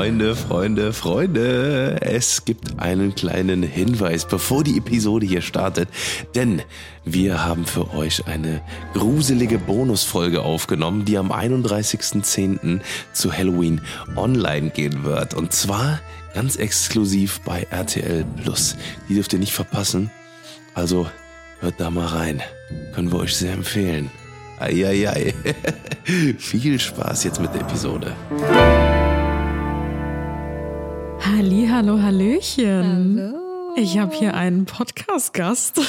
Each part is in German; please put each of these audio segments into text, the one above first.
Freunde, Freunde, Freunde, es gibt einen kleinen Hinweis, bevor die Episode hier startet, denn wir haben für euch eine gruselige Bonusfolge aufgenommen, die am 31.10. zu Halloween online gehen wird. Und zwar ganz exklusiv bei RTL Plus. Die dürft ihr nicht verpassen. Also hört da mal rein. Können wir euch sehr empfehlen. Eieiei. Viel Spaß jetzt mit der Episode. Halli, hallo, hallöchen. Hallo. Ich habe hier einen Podcast-Gast.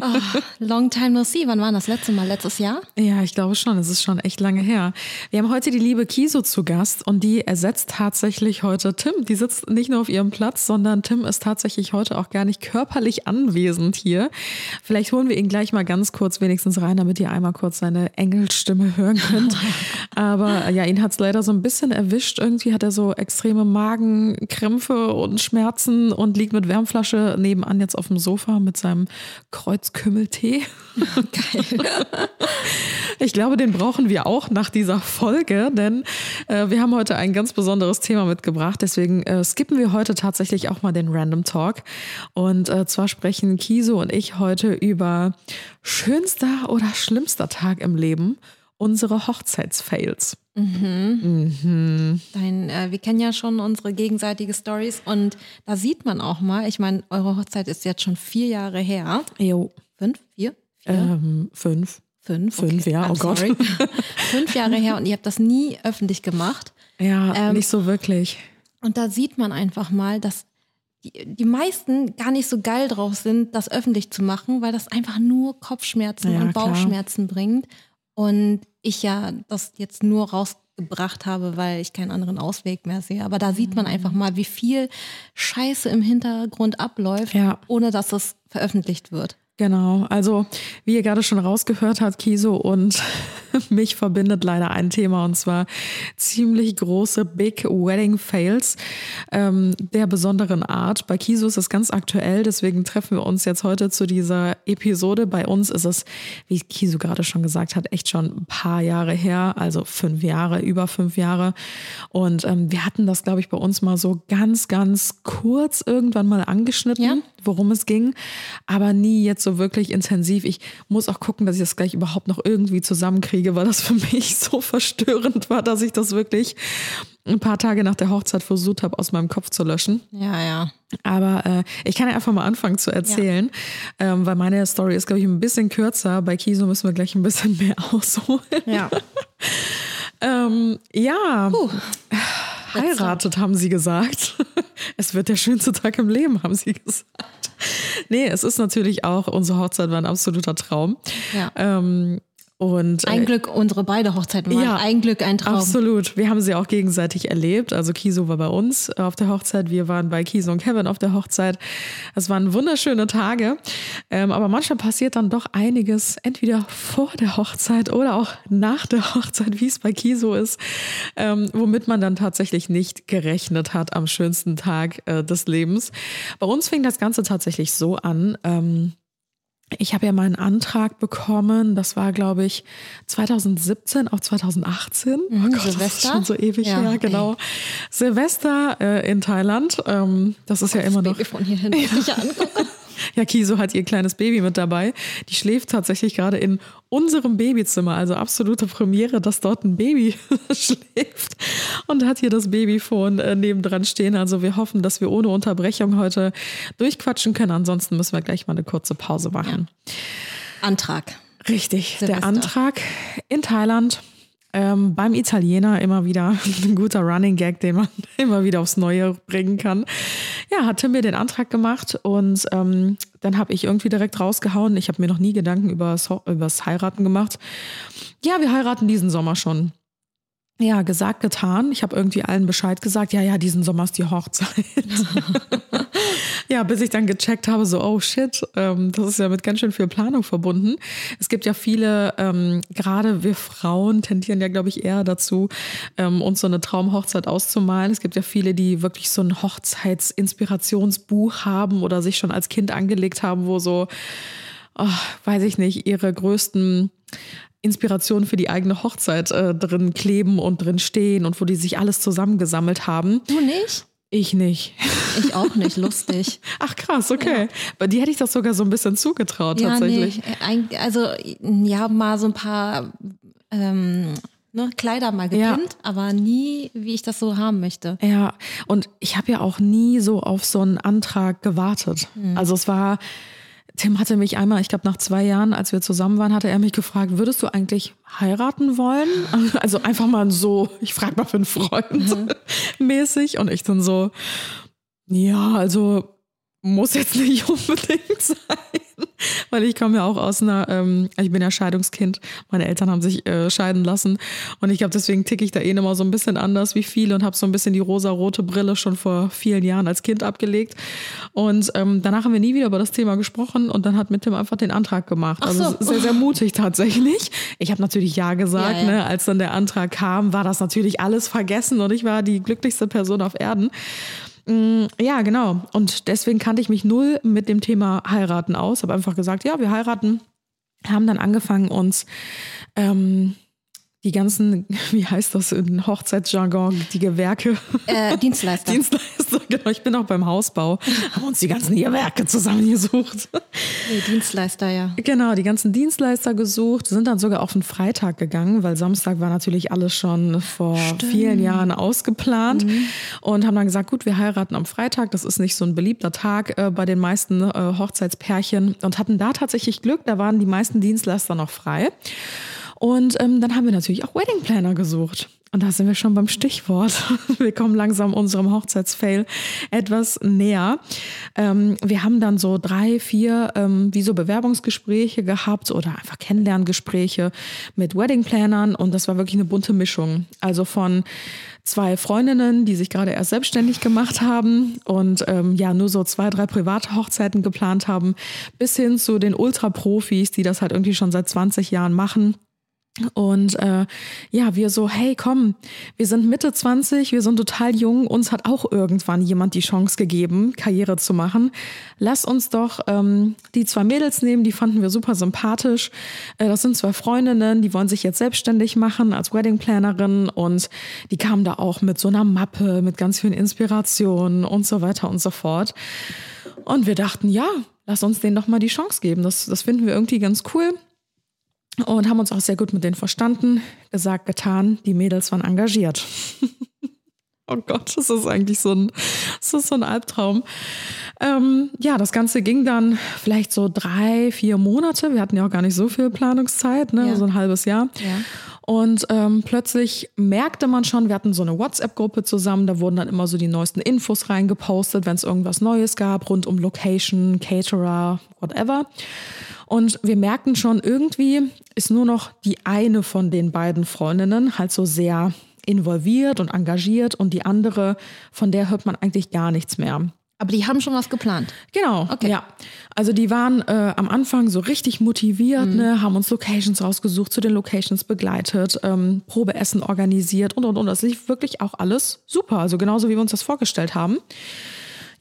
Oh, long time no see. Wann war das letzte Mal? Letztes Jahr? ja, ich glaube schon. Es ist schon echt lange her. Wir haben heute die liebe Kiso zu Gast und die ersetzt tatsächlich heute Tim. Die sitzt nicht nur auf ihrem Platz, sondern Tim ist tatsächlich heute auch gar nicht körperlich anwesend hier. Vielleicht holen wir ihn gleich mal ganz kurz wenigstens rein, damit ihr einmal kurz seine Engelstimme hören könnt. Aber ja, ihn hat es leider so ein bisschen erwischt. Irgendwie hat er so extreme Magenkrämpfe und Schmerzen und liegt mit Wärmflasche nebenan jetzt auf dem Sofa mit seinem Kreuzkümmeltee. Geil. Ich glaube, den brauchen wir auch nach dieser Folge, denn äh, wir haben heute ein ganz besonderes Thema mitgebracht. Deswegen äh, skippen wir heute tatsächlich auch mal den Random Talk. Und äh, zwar sprechen Kiso und ich heute über schönster oder schlimmster Tag im Leben, unsere Hochzeitsfails. Dein, äh, wir kennen ja schon unsere gegenseitige Stories und da sieht man auch mal, ich meine, eure Hochzeit ist jetzt schon vier Jahre her. Jo. Fünf? Vier? Vier? Ähm, fünf. Fünf? fünf, ja, I'm oh Gott. Fünf Jahre her und ihr habt das nie öffentlich gemacht. Ja, Ähm, nicht so wirklich. Und da sieht man einfach mal, dass die, die meisten gar nicht so geil drauf sind, das öffentlich zu machen, weil das einfach nur Kopfschmerzen Ja, und klar. Bauchschmerzen bringt. Und ich ja das jetzt nur rausgebracht habe, weil ich keinen anderen Ausweg mehr sehe. Aber da sieht Mhm. man einfach mal, wie viel Scheiße im Hintergrund abläuft, Ja. ohne dass das veröffentlicht wird. Genau, also wie ihr gerade schon rausgehört habt, Kiso und mich verbindet leider ein Thema und zwar ziemlich große Big Wedding Fails ähm, der besonderen Art. Bei Kiso ist es ganz aktuell, deswegen treffen wir uns jetzt heute zu dieser Episode. Bei uns ist es, wie Kiso gerade schon gesagt hat, echt schon ein paar Jahre her, also fünf Jahre, über fünf Jahre. Und ähm, wir hatten das, glaube ich, bei uns mal so ganz, ganz kurz irgendwann mal angeschnitten Ja. Worum es ging, aber nie jetzt so wirklich intensiv. Ich muss auch gucken, dass ich das gleich überhaupt noch irgendwie zusammenkriege, weil das für mich so verstörend war, dass ich das wirklich ein paar Tage nach der Hochzeit versucht habe, aus meinem Kopf zu löschen. Ja, ja. Aber äh, ich kann ja einfach mal anfangen zu erzählen, ähm, weil meine Story ist, glaube ich, ein bisschen kürzer. Bei Kiso müssen wir gleich ein bisschen mehr ausholen. Ja. Ähm, ja, Puh. Heiratet, haben sie gesagt. Es wird der schönste Tag im Leben, haben sie gesagt. Nee, es ist natürlich auch, unsere Hochzeit war ein absoluter Traum. Ja. Ähm, und äh, Ein Glück, unsere beide Hochzeiten waren Ja, ein Glück, ein Traum. Absolut. Wir haben sie auch gegenseitig erlebt. Also Kiso war bei uns auf der Hochzeit, wir waren bei Kiso und Kevin auf der Hochzeit. Es waren wunderschöne Tage. Ähm, aber manchmal passiert dann doch einiges, entweder vor der Hochzeit oder auch nach der Hochzeit, wie es bei Kiso ist, ähm, womit man dann tatsächlich nicht gerechnet hat am schönsten Tag äh, des Lebens. Bei uns fing das Ganze tatsächlich so an. Ich habe ja meinen Antrag bekommen, das war, glaube ich, 2017, auch 2018. oh Gott, das ist Silvester? schon so ewig Ja, her, genau. Silvester äh, in Thailand. Ähm, das ist ja immer noch. Baby von hier hin. muss ich ja angucken. Ja, Kiso hat ihr kleines Baby mit dabei. Die schläft tatsächlich gerade in unserem Babyzimmer. Also absolute Premiere, dass dort ein Baby schläft und hat hier das Babyphone äh, nebendran stehen. Also wir hoffen, dass wir ohne Unterbrechung heute durchquatschen können. Ansonsten müssen wir gleich mal eine kurze Pause machen. Antrag. Richtig, Silvester. der Antrag in Thailand. Ähm, beim Italiener immer wieder ein guter Running Gag, den man immer wieder aufs Neue bringen kann. Ja, hat Tim mir den Antrag gemacht und ähm, dann habe ich irgendwie direkt rausgehauen. Ich habe mir noch nie Gedanken über das Heiraten gemacht. Ja, wir heiraten diesen Sommer schon. Ja, gesagt, getan. Ich habe irgendwie allen Bescheid gesagt, ja, ja, diesen Sommer ist die Hochzeit. ja, bis ich dann gecheckt habe, so, oh shit, ähm, das ist ja mit ganz schön viel Planung verbunden. Es gibt ja viele, ähm, gerade wir Frauen tendieren ja, glaube ich, eher dazu, ähm, uns so eine Traumhochzeit auszumalen. Es gibt ja viele, die wirklich so ein Hochzeitsinspirationsbuch haben oder sich schon als Kind angelegt haben, wo so, oh, weiß ich nicht, ihre größten Inspiration für die eigene Hochzeit äh, drin kleben und drin stehen und wo die sich alles zusammengesammelt haben. Du nicht? Ich nicht. Ich auch nicht, lustig. Ach krass, okay. Bei dir hätte ich das sogar so ein bisschen zugetraut Ja, tatsächlich. nee. Also, ja, mal so ein paar ähm, ne, Kleider mal Ja. gepinnt, aber nie, wie ich das so haben möchte. Ja, und ich habe ja auch nie so auf so einen Antrag gewartet. Also es war, Tim hatte mich einmal, ich glaube nach zwei Jahren, als wir zusammen waren, hatte er mich gefragt, würdest du eigentlich heiraten wollen? Also einfach mal so, ich frage mal für einen Freund mäßig. Und ich dann so, ja, also muss jetzt nicht unbedingt sein, weil ich komme ja auch aus einer, ähm, ich bin ja Scheidungskind, meine Eltern haben sich äh, scheiden lassen und ich glaube, deswegen ticke ich da eh immer so ein bisschen anders wie viele und habe so ein bisschen die rosa-rote Brille schon vor vielen Jahren als Kind abgelegt und ähm, danach haben wir nie wieder über das Thema gesprochen und dann hat mit Tim einfach den Antrag gemacht. Ach Also so. sehr, sehr mutig tatsächlich. Ich habe natürlich Ja gesagt, Ja, ja. Ne? als dann der Antrag kam, war das natürlich alles vergessen und ich war die glücklichste Person auf Erden. Mm, Ja, genau. Und deswegen kannte ich mich null mit dem Thema heiraten aus. Habe einfach gesagt, ja, wir heiraten. Haben dann angefangen, uns ähm, die ganzen, wie heißt das in Hochzeitsjargon, die Gewerke, Äh, Dienstleister. Dienstleister, genau, ich bin auch beim Hausbau, haben uns die ganzen Gewerke zusammengesucht. nee, Dienstleister, ja. Genau, die ganzen Dienstleister gesucht, sind dann sogar auf einen Freitag gegangen, weil Samstag war natürlich alles schon vor vielen Jahren ausgeplant und haben dann gesagt, gut, wir heiraten am Freitag, das ist nicht so ein beliebter Tag äh, bei den meisten äh, Hochzeitspärchen und hatten da tatsächlich Glück, da waren die meisten Dienstleister noch frei. Und ähm, dann haben wir natürlich auch Wedding Planner gesucht. Und da sind wir schon beim Stichwort. Wir kommen langsam unserem Hochzeitsfail etwas näher. Ähm, wir haben dann so drei, vier ähm, wie so Bewerbungsgespräche gehabt oder einfach Kennenlerngespräche mit Weddingplannern und das war wirklich eine bunte Mischung. Also von zwei Freundinnen, die sich gerade erst selbstständig gemacht haben und ähm, ja nur so zwei, drei private Hochzeiten geplant haben, bis hin zu den Ultra-Profis, die das halt irgendwie schon seit 20 Jahren machen. Und äh, ja, wir so, hey, komm, wir sind Mitte 20, wir sind total jung, uns hat auch irgendwann jemand die Chance gegeben, Karriere zu machen. Lass uns doch ähm, die zwei Mädels nehmen, die fanden wir super sympathisch. Äh, das sind zwei Freundinnen, die wollen sich jetzt selbstständig machen als Weddingplanerin und die kamen da auch mit so einer Mappe, mit ganz vielen Inspirationen und so weiter und so fort. Und wir dachten, ja, lass uns denen doch mal die Chance geben. Das, das finden wir irgendwie ganz cool und haben uns auch sehr gut mit denen verstanden. Gesagt, getan, die Mädels waren engagiert. oh Gott, das ist eigentlich so ein, das ist so ein Albtraum. Ähm, ja, das Ganze ging dann vielleicht so drei, vier Monate. Wir hatten ja auch gar nicht so viel Planungszeit, ne? Ja. so ein halbes Jahr. Ja. Und ähm, plötzlich merkte man schon, wir hatten so eine WhatsApp-Gruppe zusammen, da wurden dann immer so die neuesten Infos reingepostet, wenn es irgendwas Neues gab, rund um Location, Caterer, whatever. Und wir merkten schon, irgendwie ist nur noch die eine von den beiden Freundinnen halt so sehr involviert und engagiert und die andere, von der hört man eigentlich gar nichts mehr. Aber die haben schon was geplant. Genau, Okay. ja. Also die waren äh, am Anfang so richtig motiviert, ne, haben uns Locations rausgesucht, zu den Locations begleitet, ähm, Probeessen organisiert und und und. Das lief wirklich auch alles super, also genauso wie wir uns das vorgestellt haben.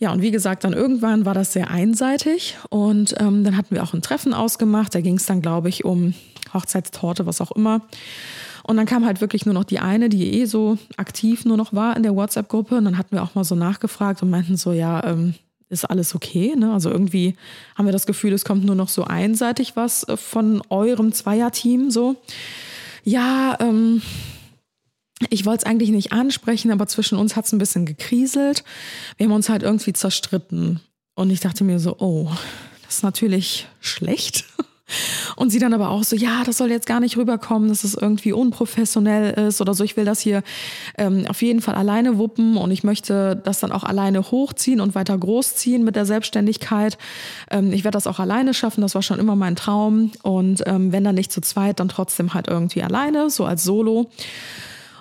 Ja, und wie gesagt, dann irgendwann war das sehr einseitig und ähm, dann hatten wir auch ein Treffen ausgemacht. Da ging es dann, glaube ich, um Hochzeitstorte, was auch immer. Und dann kam halt wirklich nur noch die eine, die eh so aktiv nur noch war in der WhatsApp-Gruppe. Und dann hatten wir auch mal so nachgefragt und meinten so, ja, ähm, ist alles okay? Ne? Also irgendwie haben wir das Gefühl, es kommt nur noch so einseitig was äh, von eurem Zweierteam so. Ja, ähm, ich wollte es eigentlich nicht ansprechen, aber zwischen uns hat es ein bisschen gekriselt. Wir haben uns halt irgendwie zerstritten. Und ich dachte mir so, oh, das ist natürlich schlecht. Und sie dann aber auch so, ja, das soll jetzt gar nicht rüberkommen, dass es irgendwie unprofessionell ist oder so. Ich will das hier ähm, auf jeden Fall alleine wuppen und ich möchte das dann auch alleine hochziehen und weiter großziehen mit der Selbstständigkeit. Ähm, ich werde das auch alleine schaffen, das war schon immer mein Traum. Und ähm, wenn dann nicht zu zweit, dann trotzdem halt irgendwie alleine, so als Solo.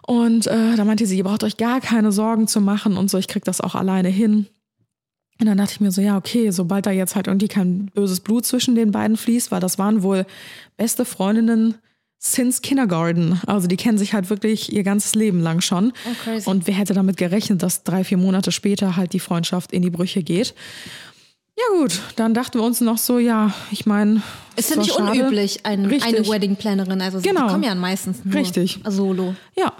Und äh, da meinte sie, ihr braucht euch gar keine Sorgen zu machen und so, ich krieg das auch alleine hin. Und dann dachte ich mir so, ja, okay, sobald da jetzt halt irgendwie kein böses Blut zwischen den beiden fließt, weil das waren wohl beste Freundinnen since Kindergarten. Also die kennen sich halt wirklich ihr ganzes Leben lang schon. Oh. Und wer hätte damit gerechnet, dass drei, vier Monate später halt die Freundschaft in die Brüche geht? Ja gut, dann dachten wir uns noch so, ja, ich meine, Ist ja nicht unüblich, ein, eine Wedding-Plannerin. Also Genau. die kommen ja meistens nur Richtig. solo. Ja.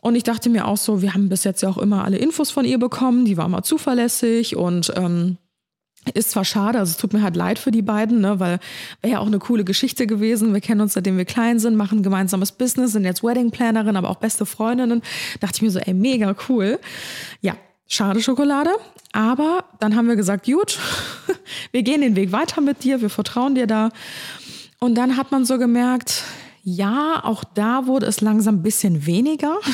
Und ich dachte mir auch so, wir haben bis jetzt ja auch immer alle Infos von ihr bekommen, die war immer zuverlässig und ähm, ist zwar schade, also es tut mir halt leid für die beiden, ne, weil wäre ja auch eine coole Geschichte gewesen. Wir kennen uns seitdem wir klein sind, machen ein gemeinsames Business, sind jetzt Wedding-Plannerin, aber auch beste Freundinnen. Dachte ich mir so, ey, mega cool. Ja, schade Schokolade. Aber dann haben wir gesagt, gut, wir gehen den Weg weiter mit dir, wir vertrauen dir da. Und dann hat man so gemerkt, ja, auch da wurde es langsam ein bisschen weniger.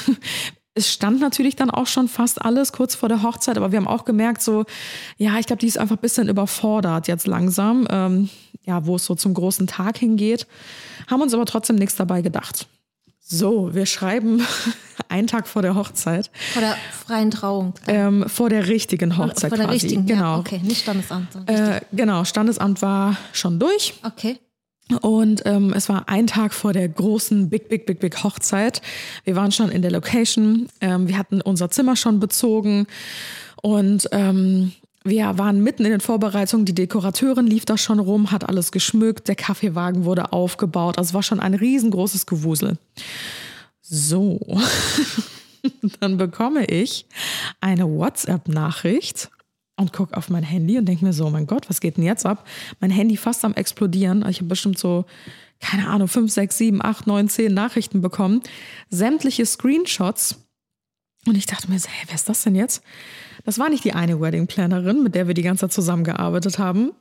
Es stand natürlich dann auch schon fast alles kurz vor der Hochzeit, aber wir haben auch gemerkt, so, ja, ich glaube, die ist einfach ein bisschen überfordert jetzt langsam, ähm, ja, wo es so zum großen Tag hingeht. Haben uns aber trotzdem nichts dabei gedacht. So, wir schreiben einen Tag vor der Hochzeit, Vor der freien Trauung. ähm, vor der richtigen Hochzeit Vor der quasi. richtigen, genau. ja, okay, nicht Standesamt. Äh, genau, Standesamt war schon durch. Okay. Und ähm, es war ein Tag vor der großen Big, Big, Big, Big Hochzeit. Wir waren schon in der Location. Ähm, wir hatten unser Zimmer schon bezogen. Und ähm, wir waren mitten in den Vorbereitungen. Die Dekorateurin lief da schon rum, hat alles geschmückt. Der Kaffeewagen wurde aufgebaut. Also es war schon ein riesengroßes Gewusel. So. Dann bekomme ich eine WhatsApp-Nachricht und gucke auf mein Handy und denke mir so, mein Gott, was geht denn jetzt ab? Mein Handy fast am explodieren. Ich habe bestimmt so, keine Ahnung, 5, 6, 7, 8, 9, 10 Nachrichten bekommen. Sämtliche Screenshots. Und ich dachte mir so, hey, wer ist das denn jetzt? Das war nicht die eine Wedding Plannerin, mit der wir die ganze Zeit zusammengearbeitet haben,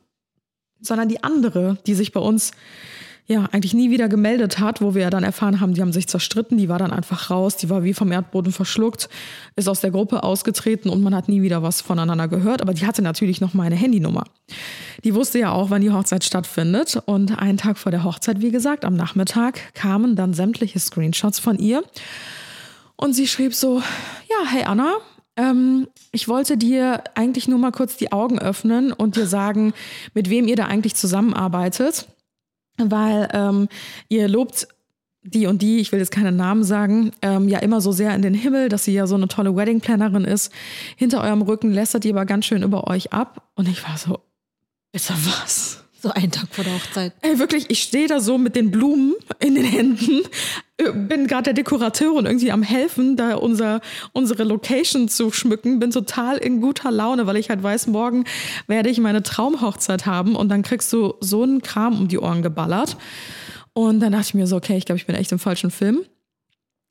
sondern die andere, die sich bei uns ja eigentlich nie wieder gemeldet hat, wo wir ja dann erfahren haben, die haben sich zerstritten, die war dann einfach raus, die war wie vom Erdboden verschluckt, ist aus der Gruppe ausgetreten und man hat nie wieder was voneinander gehört, aber die hatte natürlich noch meine Handynummer. Die wusste ja auch, wann die Hochzeit stattfindet. Und einen Tag vor der Hochzeit, wie gesagt, am Nachmittag kamen dann sämtliche Screenshots von ihr. Und sie schrieb so, ja, hey Anna, ähm, ich wollte dir eigentlich nur mal kurz die Augen öffnen und dir sagen, mit wem ihr da eigentlich zusammenarbeitet weil ähm, ihr lobt die und die, ich will jetzt keinen Namen sagen, ähm, ja immer so sehr in den Himmel, dass sie ja so eine tolle Wedding-Plannerin ist. Hinter eurem Rücken lästert die aber ganz schön über euch ab. Und ich war so, bitte was? So einen Tag vor der Hochzeit. Ey, wirklich, ich stehe da so mit den Blumen in den Händen, äh, bin gerade der Dekorateurin irgendwie am helfen, da unser, unsere Location zu schmücken, bin total in guter Laune, weil ich halt weiß, morgen werde ich meine Traumhochzeit haben und dann kriegst du so einen Kram um die Ohren geballert. Und dann dachte ich mir so, okay, ich glaube, ich bin echt im falschen Film.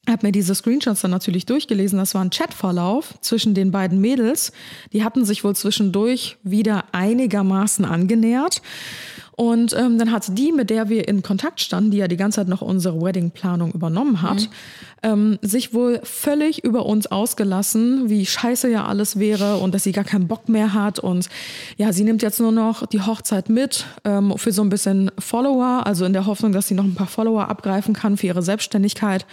Hab mir diese Screenshots dann natürlich durchgelesen. Das war ein Chatverlauf zwischen den beiden Mädels. Die hatten sich wohl zwischendurch wieder einigermaßen angenähert. Und ähm, dann hat die, mit der wir in Kontakt standen, die ja die ganze Zeit noch unsere Wedding-Planung übernommen hat, ähm, sich wohl völlig über uns ausgelassen, wie scheiße ja alles wäre und dass sie gar keinen Bock mehr hat. Und ja, sie nimmt jetzt nur noch die Hochzeit mit ähm, für so ein bisschen Follower, also in der Hoffnung, dass sie noch ein paar Follower abgreifen kann für ihre Selbstständigkeit.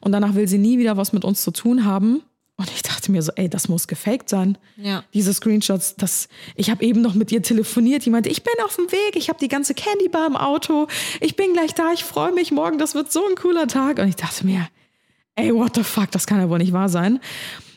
Und danach will sie nie wieder was mit uns zu tun haben. Und ich dachte mir so, ey, das muss gefaked sein. Ja. Diese Screenshots, das, ich habe eben noch mit ihr telefoniert. Die meinte, ich bin auf dem Weg, ich habe die ganze Candy Bar im Auto, ich bin gleich da, ich freue mich morgen, das wird so ein cooler Tag. Und ich dachte mir, ey, what the fuck, das kann ja wohl nicht wahr sein.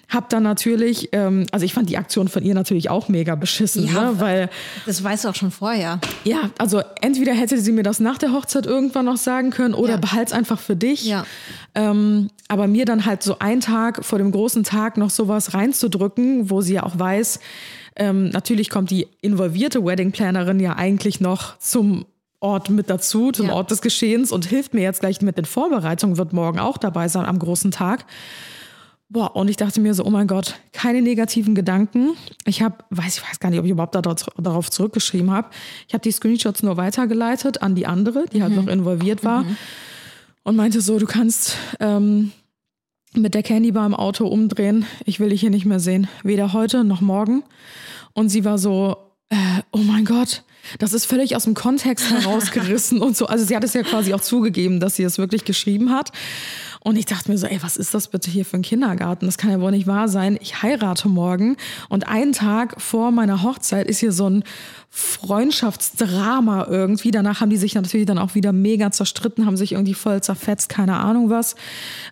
Hab dann natürlich, ähm, also ich fand die Aktion von ihr natürlich auch mega beschissen, Ja, ne? weil Das weißt du auch schon vorher. ja, also entweder hätte sie mir das nach der Hochzeit irgendwann noch sagen können oder Ja. behalt's einfach für dich. Ja. Ähm, aber mir dann halt so einen Tag vor dem großen Tag noch sowas reinzudrücken, wo sie ja auch weiß, ähm, natürlich kommt die involvierte Wedding-Plannerin ja eigentlich noch zum Ort mit dazu, zum Ja. Ort des Geschehens und hilft mir jetzt gleich mit den Vorbereitungen, wird morgen auch dabei sein am großen Tag. Boah, und ich dachte mir so, oh mein Gott, keine negativen Gedanken. Ich habe, weiß ich weiß gar nicht, ob ich überhaupt darauf darauf zurückgeschrieben habe. Ich habe die Screenshots nur weitergeleitet an die andere, die halt noch involviert war und meinte so, du kannst ähm, mit der Candy Bar im Auto umdrehen. Ich will dich hier nicht mehr sehen, weder heute noch morgen. Und sie war so, äh, oh mein Gott, das ist völlig aus dem Kontext herausgerissen und so. Also sie hat es ja quasi auch zugegeben, dass sie es wirklich geschrieben hat. Und ich dachte mir so, ey, was ist das bitte hier für ein Kindergarten? Das kann ja wohl nicht wahr sein. Ich heirate morgen und einen Tag vor meiner Hochzeit ist hier so ein Freundschaftsdrama irgendwie. Danach haben die sich natürlich dann auch wieder mega zerstritten, haben sich irgendwie voll zerfetzt, keine Ahnung was.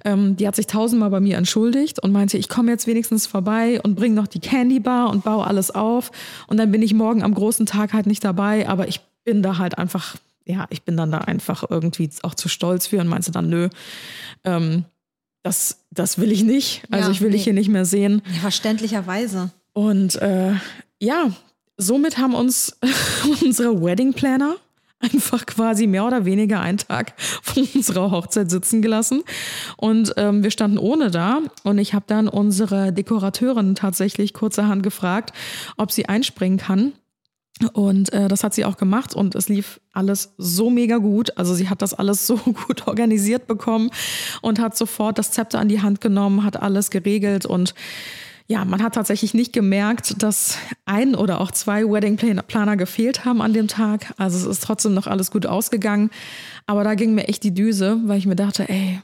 Ähm, die hat sich tausendmal bei mir entschuldigt und meinte, ich komme jetzt wenigstens vorbei und bringe noch die Candy Bar und baue alles auf. Und dann bin ich morgen am großen Tag halt nicht dabei, aber ich bin da halt einfach ja, ich bin dann da einfach irgendwie auch zu stolz für und meinte dann, nö, ähm, das, das will ich nicht. Also Ja, ich will nee. dich hier nicht mehr sehen. Ja, verständlicherweise. Und äh, ja, somit haben uns unsere Wedding Planner einfach quasi mehr oder weniger einen Tag von unserer Hochzeit sitzen gelassen. Und ähm, wir standen ohne da. Und ich habe dann unsere Dekorateurin tatsächlich kurzerhand gefragt, ob sie einspringen kann. Und äh, das hat sie auch gemacht und es lief alles so mega gut. Also sie hat das alles so gut organisiert bekommen und hat sofort das Zepter an die Hand genommen, hat alles geregelt und ja, man hat tatsächlich nicht gemerkt, dass ein oder auch zwei Wedding Plan- Planer gefehlt haben an dem Tag. Also es ist trotzdem noch alles gut ausgegangen. Aber da ging mir echt die Düse, weil ich mir dachte, ey,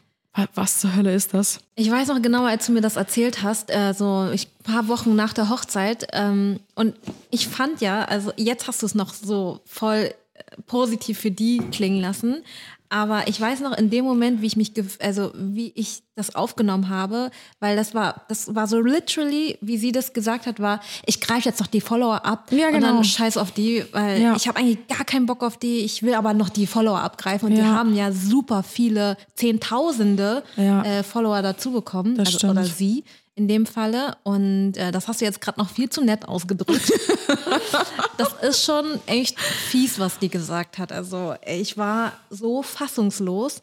was zur Hölle ist das? Ich weiß noch genau, als du mir das erzählt hast, äh, so ich, paar Wochen nach der Hochzeit. Ähm, und ich fand ja, also jetzt hast du es noch so voll äh, positiv für die klingen lassen. Aber ich weiß noch in dem Moment, wie ich mich, also wie ich das aufgenommen habe, weil das war, das war so literally, wie sie das gesagt hat, war, ich greife jetzt noch die Follower ab Ja, und genau. dann scheiß auf die, weil Ja. ich habe eigentlich gar keinen Bock auf die, ich will aber noch die Follower abgreifen und die Ja. haben ja super viele, Zehntausende äh, Follower dazu bekommen, Das also, stimmt. oder sie in dem Falle. Und äh, das hast du jetzt gerade noch viel zu nett ausgedrückt. das ist schon echt fies, was die gesagt hat. Also ich war so fassungslos.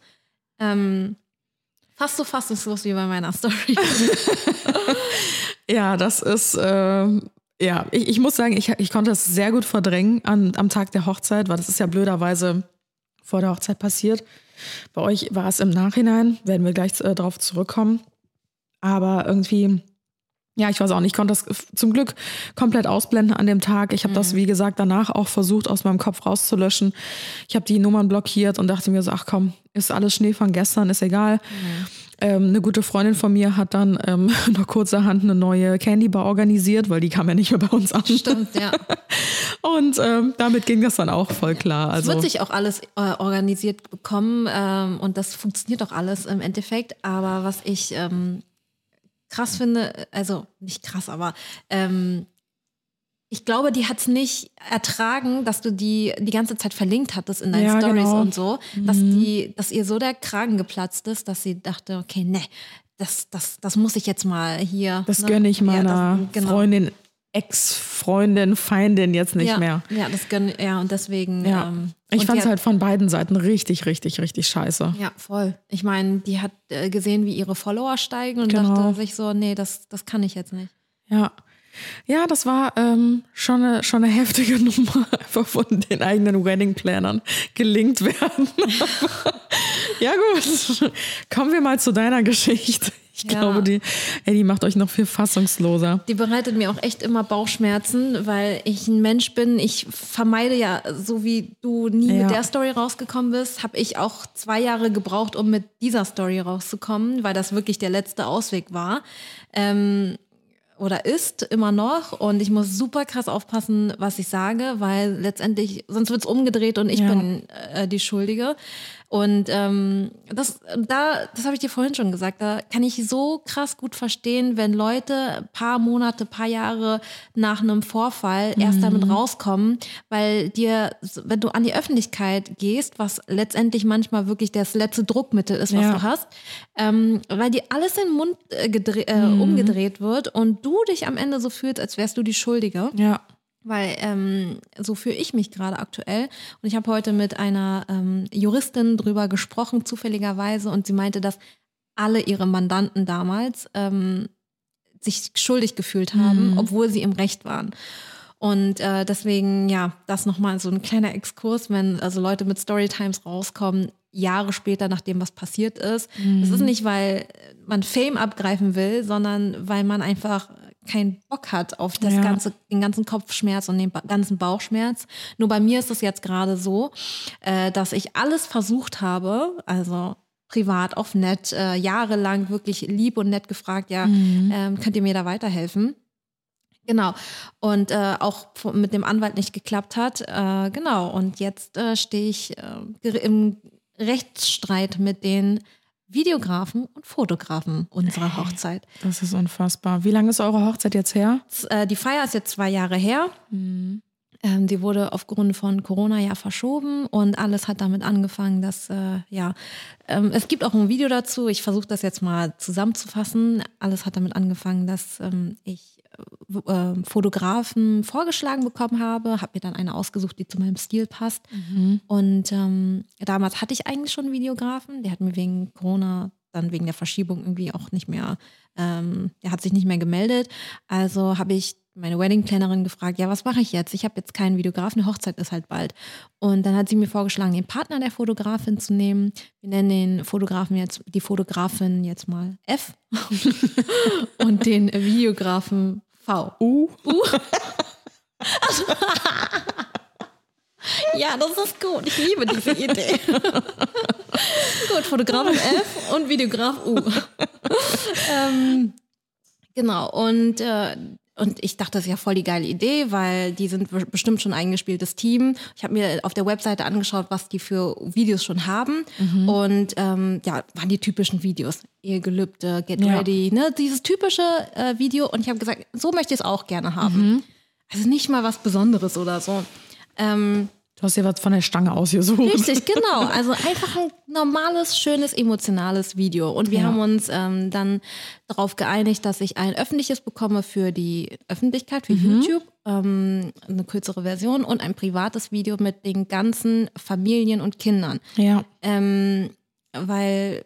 Ähm, fast so fassungslos wie bei meiner Story. Ja, das ist, äh, ja, ich, ich muss sagen, ich, ich konnte das sehr gut verdrängen an, am Tag der Hochzeit, weil das ist ja blöderweise vor der Hochzeit passiert. Bei euch war es im Nachhinein, werden wir gleich äh, drauf zurückkommen. Aber irgendwie, ja, ich weiß auch nicht, ich konnte das zum Glück komplett ausblenden an dem Tag. Ich habe das, wie gesagt, danach auch versucht, aus meinem Kopf rauszulöschen. Ich habe die Nummern blockiert und dachte mir so, ach komm, ist alles Schnee von gestern, ist egal. Ähm, eine gute Freundin von mir hat dann ähm, noch kurzerhand eine neue Candy Bar organisiert, weil die kam ja nicht mehr bei uns an. Stimmt, ja. Und ähm, damit ging das dann auch voll klar. Es Also wird sich auch alles äh, organisiert bekommen ähm, und das funktioniert auch alles im Endeffekt. Aber was ich ähm, krass finde, also nicht krass, aber ähm, ich glaube, die hat es nicht ertragen, dass du die die ganze Zeit verlinkt hattest in deinen Ja, Stories genau. und so, dass die, dass ihr so der Kragen geplatzt ist, dass sie dachte, okay, ne, das, das, das muss ich jetzt mal hier. das ne? gönne ich Ja, meiner das- genau. Freundin, Ex-Freundin, Feindin jetzt nicht ja, mehr. Ja, das ja, und deswegen. Ja. Ähm, Ich fand es halt von beiden Seiten richtig, richtig, richtig scheiße. Ja, voll. Ich meine, die hat äh, gesehen, wie ihre Follower steigen und Genau. dachte sich so, nee, das, das kann ich jetzt nicht. Ja. Ja, das war ähm, schon, eine, schon eine heftige Nummer, einfach von den eigenen Wedding-Plannern gelingt werden. ja, gut. Kommen wir mal zu deiner Geschichte. Ich Ja. glaube, die, ey, die macht euch noch viel fassungsloser. Die bereitet mir auch echt immer Bauchschmerzen, weil ich ein Mensch bin. Ich vermeide ja, so wie du nie Ja. mit der Story rausgekommen bist, habe ich auch zwei Jahre gebraucht, um mit dieser Story rauszukommen, weil das wirklich der letzte Ausweg war. Ähm, oder ist immer noch. Und ich muss super krass aufpassen, was ich sage, weil letztendlich, sonst wird's umgedreht und ich Ja. bin äh, die Schuldige. Und ähm, das, da, das habe ich dir vorhin schon gesagt, da kann ich so krass gut verstehen, wenn Leute ein paar Monate, paar Jahre nach einem Vorfall erst damit rauskommen, weil dir, wenn du an die Öffentlichkeit gehst, was letztendlich manchmal wirklich das letzte Druckmittel ist, was Ja. du hast, ähm, weil dir alles in den Mund äh, äh, umgedreht wird und du dich am Ende so fühlst, als wärst du die Schuldige. Ja. Weil ähm, so fühle ich mich gerade aktuell. Und ich habe heute mit einer ähm, Juristin drüber gesprochen, zufälligerweise, und sie meinte, dass alle ihre Mandanten damals ähm, sich schuldig gefühlt haben, obwohl sie im Recht waren. Und äh, deswegen, ja, das nochmal so ein kleiner Exkurs, wenn also Leute mit Storytimes rauskommen, Jahre später, nachdem was passiert ist. Das ist nicht, weil man Fame abgreifen will, sondern weil man einfach keinen Bock hat auf das Ja. ganze, den ganzen Kopfschmerz und den ba ganzen Bauchschmerz. Nur bei mir ist es jetzt gerade so, äh, dass ich alles versucht habe, also privat auf nett, äh, jahrelang wirklich lieb und nett gefragt, ja, ähm, könnt ihr mir da weiterhelfen? Genau. Und äh, auch mit dem Anwalt nicht geklappt hat. Äh, genau. Und jetzt äh, stehe ich äh, im Rechtsstreit mit den Videografen und Fotografen unserer Hochzeit. Das ist unfassbar. Wie lange ist eure Hochzeit jetzt her? Äh, die Feier ist jetzt zwei Jahre her. Ähm, die wurde aufgrund von Corona ja verschoben und alles hat damit angefangen, dass, äh, ja, ähm, es gibt auch ein Video dazu. Ich versuche das jetzt mal zusammenzufassen. Alles hat damit angefangen, dass ähm, ich äh, äh, Fotografen vorgeschlagen bekommen habe, habe mir dann eine ausgesucht, die zu meinem Stil passt. Und ähm, damals hatte ich eigentlich schon einen Videografen, der hat mir wegen Corona dann wegen der Verschiebung irgendwie auch nicht mehr, ähm, der hat sich nicht mehr gemeldet. Also habe ich meine Wedding-Plannerin gefragt, ja, was mache ich jetzt? Ich habe jetzt keinen Videografen, die Hochzeit ist halt bald. Und dann hat sie mir vorgeschlagen, den Partner der Fotografin zu nehmen. Wir nennen den Fotografen jetzt, die Fotografin jetzt mal F und den Videografen V. Uh. Ja, das ist gut. Ich liebe diese Idee. gut, Fotografin F und Videograf U. ähm, genau, und, äh, und ich dachte, das ist ja voll die geile Idee, weil die sind be- bestimmt schon ein eingespieltes Team. Ich habe mir auf der Webseite angeschaut, was die für Videos schon haben. Und ähm, ja, waren die typischen Videos. Ehegelübde, Get Ja. Ready, ne? Dieses typische äh, Video. Und ich habe gesagt, so möchte ich es auch gerne haben. Also nicht mal was Besonderes oder so. Ähm, Du hast dir was von der Stange ausgesucht. Richtig, genau. Also einfach ein normales, schönes, emotionales Video. Und wir Ja. haben uns ähm, dann darauf geeinigt, dass ich ein öffentliches bekomme für die Öffentlichkeit, für YouTube, ähm, eine kürzere Version und ein privates Video mit den ganzen Familien und Kindern. Ja. Ähm, weil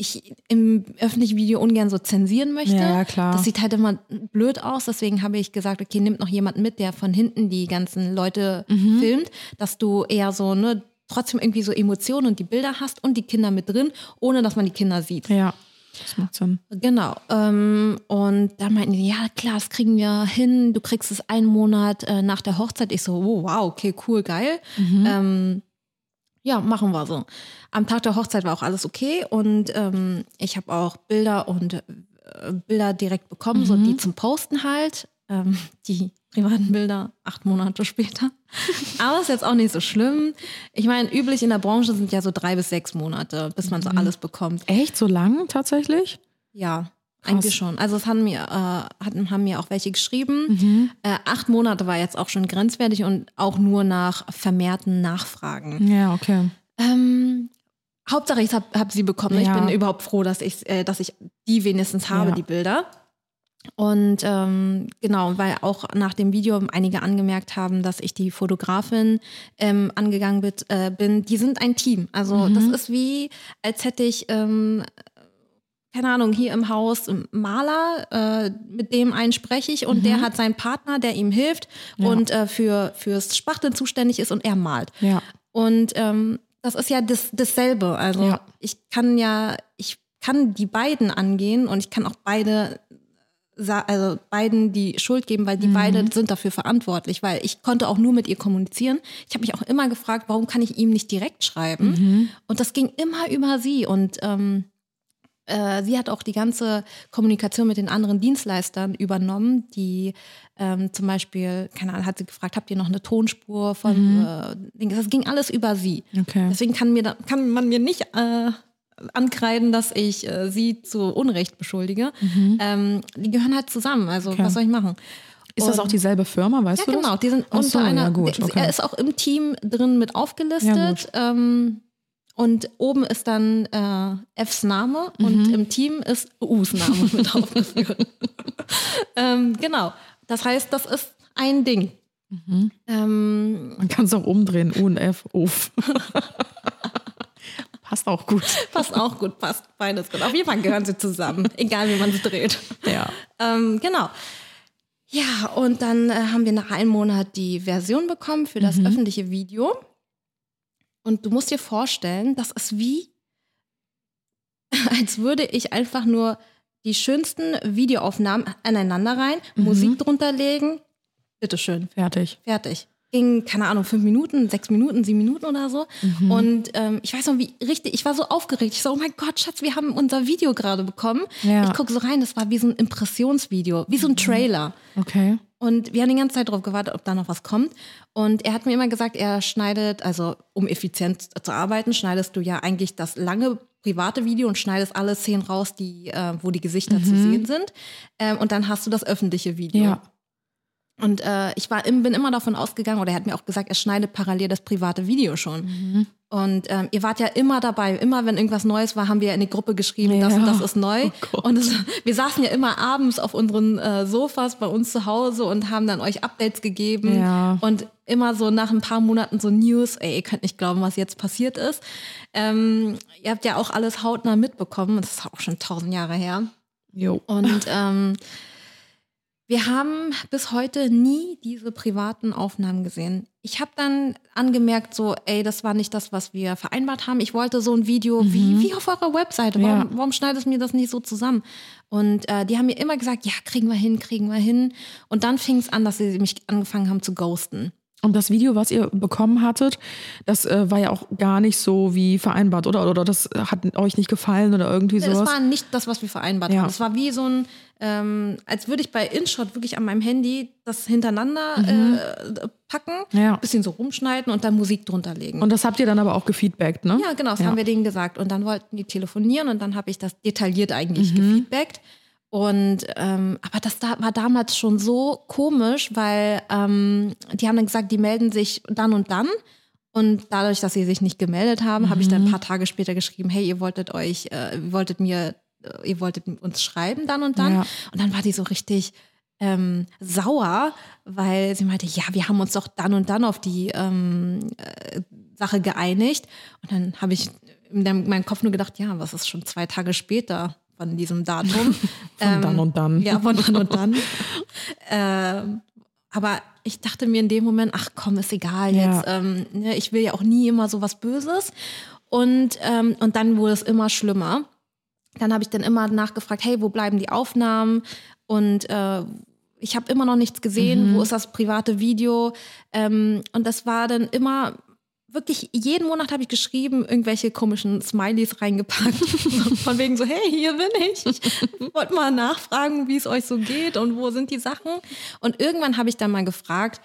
ich im öffentlichen Video ungern so zensieren möchte. Ja, klar. Das sieht halt immer blöd aus. Deswegen habe ich gesagt, okay, nimmt noch jemand mit, der von hinten die ganzen Leute Mhm. filmt, dass du eher so, ne, trotzdem irgendwie so Emotionen und die Bilder hast und die Kinder mit drin, ohne dass man die Kinder sieht. Ja. Das macht Sinn. Genau. Ähm, und da meinten die, ja klar, das kriegen wir hin. Du kriegst es einen Monat äh, nach der Hochzeit. Ich so, oh, wow, okay, cool, geil. Ähm, ja, machen wir so. Am Tag der Hochzeit war auch alles okay und ähm, ich habe auch Bilder und äh, Bilder direkt bekommen, so die zum Posten halt. Ähm, die privaten Bilder acht Monate später. Aber ist jetzt auch nicht so schlimm. Ich meine, üblich in der Branche sind ja so drei bis sechs Monate, bis man so alles bekommt. Echt so lang tatsächlich? Ja. Eigentlich schon. Also es haben mir, äh, hatten, haben mir auch welche geschrieben. Mhm. Äh, acht Monate war jetzt auch schon grenzwertig und auch nur nach vermehrten Nachfragen. Ja, okay. Ähm, Hauptsache, ich habe hab sie bekommen. Ja. Ich bin überhaupt froh, dass ich, äh, dass ich die wenigstens habe, Ja. die Bilder. Und ähm, genau, weil auch nach dem Video einige angemerkt haben, dass ich die Fotografin ähm, angegangen bin, äh, bin. Die sind ein Team. Also das ist wie, als hätte ich ähm, keine Ahnung, hier im Haus Maler, äh, mit dem einen spreche ich und der hat seinen Partner, der ihm hilft Ja. und äh, für, fürs Spachteln zuständig ist und er malt. Ja. Und ähm, das ist ja das, dasselbe. Also Ja. ich kann ja, ich kann die beiden angehen und ich kann auch beide also beiden die Schuld geben, weil die beide sind dafür verantwortlich, weil ich konnte auch nur mit ihr kommunizieren. Ich habe mich auch immer gefragt, warum kann ich ihm nicht direkt schreiben? Und das ging immer über sie und ähm, äh, sie hat auch die ganze Kommunikation mit den anderen Dienstleistern übernommen, die ähm, zum Beispiel, keine Ahnung, hat sie gefragt, habt ihr noch eine Tonspur von, äh, Ding? das ging alles über sie. Okay. Deswegen kann, mir da, kann man mir nicht äh, ankreiden, dass ich äh, sie zu Unrecht beschuldige. Ähm, die gehören halt zusammen, also Okay. was soll ich machen? Ist das auch dieselbe Firma, weißt ja, du das? genau. Die sind Ach unter so, einer. ja, gut, okay. Er ist auch im Team drin mit aufgelistet. Ja, ähm, und oben ist dann äh, Fs Name Mhm. und im Team ist Us Name mit aufgeführt. ähm, genau. Das heißt, das ist ein Ding. Mhm. Ähm, Man kann es auch umdrehen. U und F, Uff. Passt auch gut. passt auch gut, passt beides gut. Auf jeden Fall gehören sie zusammen, egal wie man es dreht. Ja. Ähm, genau. Ja, und dann äh, haben wir nach einem Monat die Version bekommen für das öffentliche Video. Und du musst dir vorstellen, das ist wie, als würde ich einfach nur die schönsten Videoaufnahmen aneinander rein, Musik drunter legen. Bitteschön, Fertig. fertig. ging, keine Ahnung, fünf Minuten, sechs Minuten, sieben Minuten oder so. Mhm. Und ähm, ich weiß noch, wie richtig, ich war so aufgeregt. Ich so, oh mein Gott, Schatz, wir haben unser Video gerade bekommen. Ja. Mhm. Ich gucke so rein, das war wie so ein Impressionsvideo, wie so ein Trailer. Okay. Und wir haben die ganze Zeit darauf gewartet, ob da noch was kommt. Und er hat mir immer gesagt, er schneidet, also um effizient zu arbeiten, schneidest du ja eigentlich das lange private Video und schneidest alle Szenen raus, die, äh, wo die Gesichter zu sehen sind. Ähm, und dann hast du das öffentliche Video. Ja. Und äh, ich war, bin immer davon ausgegangen, oder er hat mir auch gesagt, er schneidet parallel das private Video schon. Mhm. Und ähm, ihr wart ja immer dabei. Immer wenn irgendwas Neues war, haben wir in die Gruppe geschrieben, das und Ja. das ist neu. Oh und es, wir saßen ja immer abends auf unseren äh, Sofas bei uns zu Hause und haben dann euch Updates gegeben. Ja. Und immer so nach ein paar Monaten so News, ey, ihr könnt nicht glauben, was jetzt passiert ist. Ähm, ihr habt ja auch alles hautnah mitbekommen. Das ist auch schon tausend Jahre her. Jo. Und ähm, wir haben bis heute nie diese privaten Aufnahmen gesehen. Ich habe dann angemerkt, so, ey, das war nicht das, was wir vereinbart haben. Ich wollte so ein Video wie, wie auf eurer Webseite. Warum, Ja. warum schneidest du mir das nicht so zusammen? Und äh, die haben mir immer gesagt, ja, kriegen wir hin, kriegen wir hin. Und dann fing es an, dass sie mich angefangen haben zu ghosten. Und das Video, was ihr bekommen hattet, das äh, war ja auch gar nicht so wie vereinbart, oder? Oder das hat euch nicht gefallen oder irgendwie sowas? war nicht das, was wir vereinbart Ja. haben. Es war wie so ein, ähm, als würde ich bei InShot wirklich an meinem Handy das hintereinander äh, packen, Mhm. Ja. bisschen so rumschneiden und dann Musik drunter legen. Und das habt ihr dann aber auch gefeedbackt, ne? ja, genau, das Ja. haben wir denen gesagt. Und dann wollten die telefonieren und dann habe ich das detailliert eigentlich Mhm. gefeedbackt. Und ähm, aber das da, war damals schon so komisch, weil ähm, die haben dann gesagt, die melden sich dann und dann. Und dadurch, dass sie sich nicht gemeldet haben, habe ich Mhm. dann ein paar Tage später geschrieben, hey, ihr wolltet euch, äh, ihr wolltet mir, äh, ihr wolltet uns schreiben dann und dann. Ja. Und dann war die so richtig ähm, sauer, weil sie meinte, ja, wir haben uns doch dann und dann auf die ähm, äh, Sache geeinigt. Und dann habe ich in meinem Kopf nur gedacht, ja, was ist schon zwei Tage später von diesem Datum? Von dann und dann. Ja, von dann und dann. ähm, aber ich dachte mir in dem Moment, ach komm, ist egal Ja. jetzt. Ähm, ne, ich will ja auch nie immer so was Böses. Und, ähm, und dann wurde es immer schlimmer. Dann habe ich dann immer nachgefragt, hey, wo bleiben die Aufnahmen? Und äh, ich habe immer noch nichts gesehen. Wo ist das private Video? Ähm, und das war dann immer wirklich jeden Monat habe ich geschrieben, irgendwelche komischen Smileys reingepackt. Von wegen so, hey, hier bin ich. Ich wollte mal nachfragen, wie es euch so geht und wo sind die Sachen. Und irgendwann habe ich dann mal gefragt,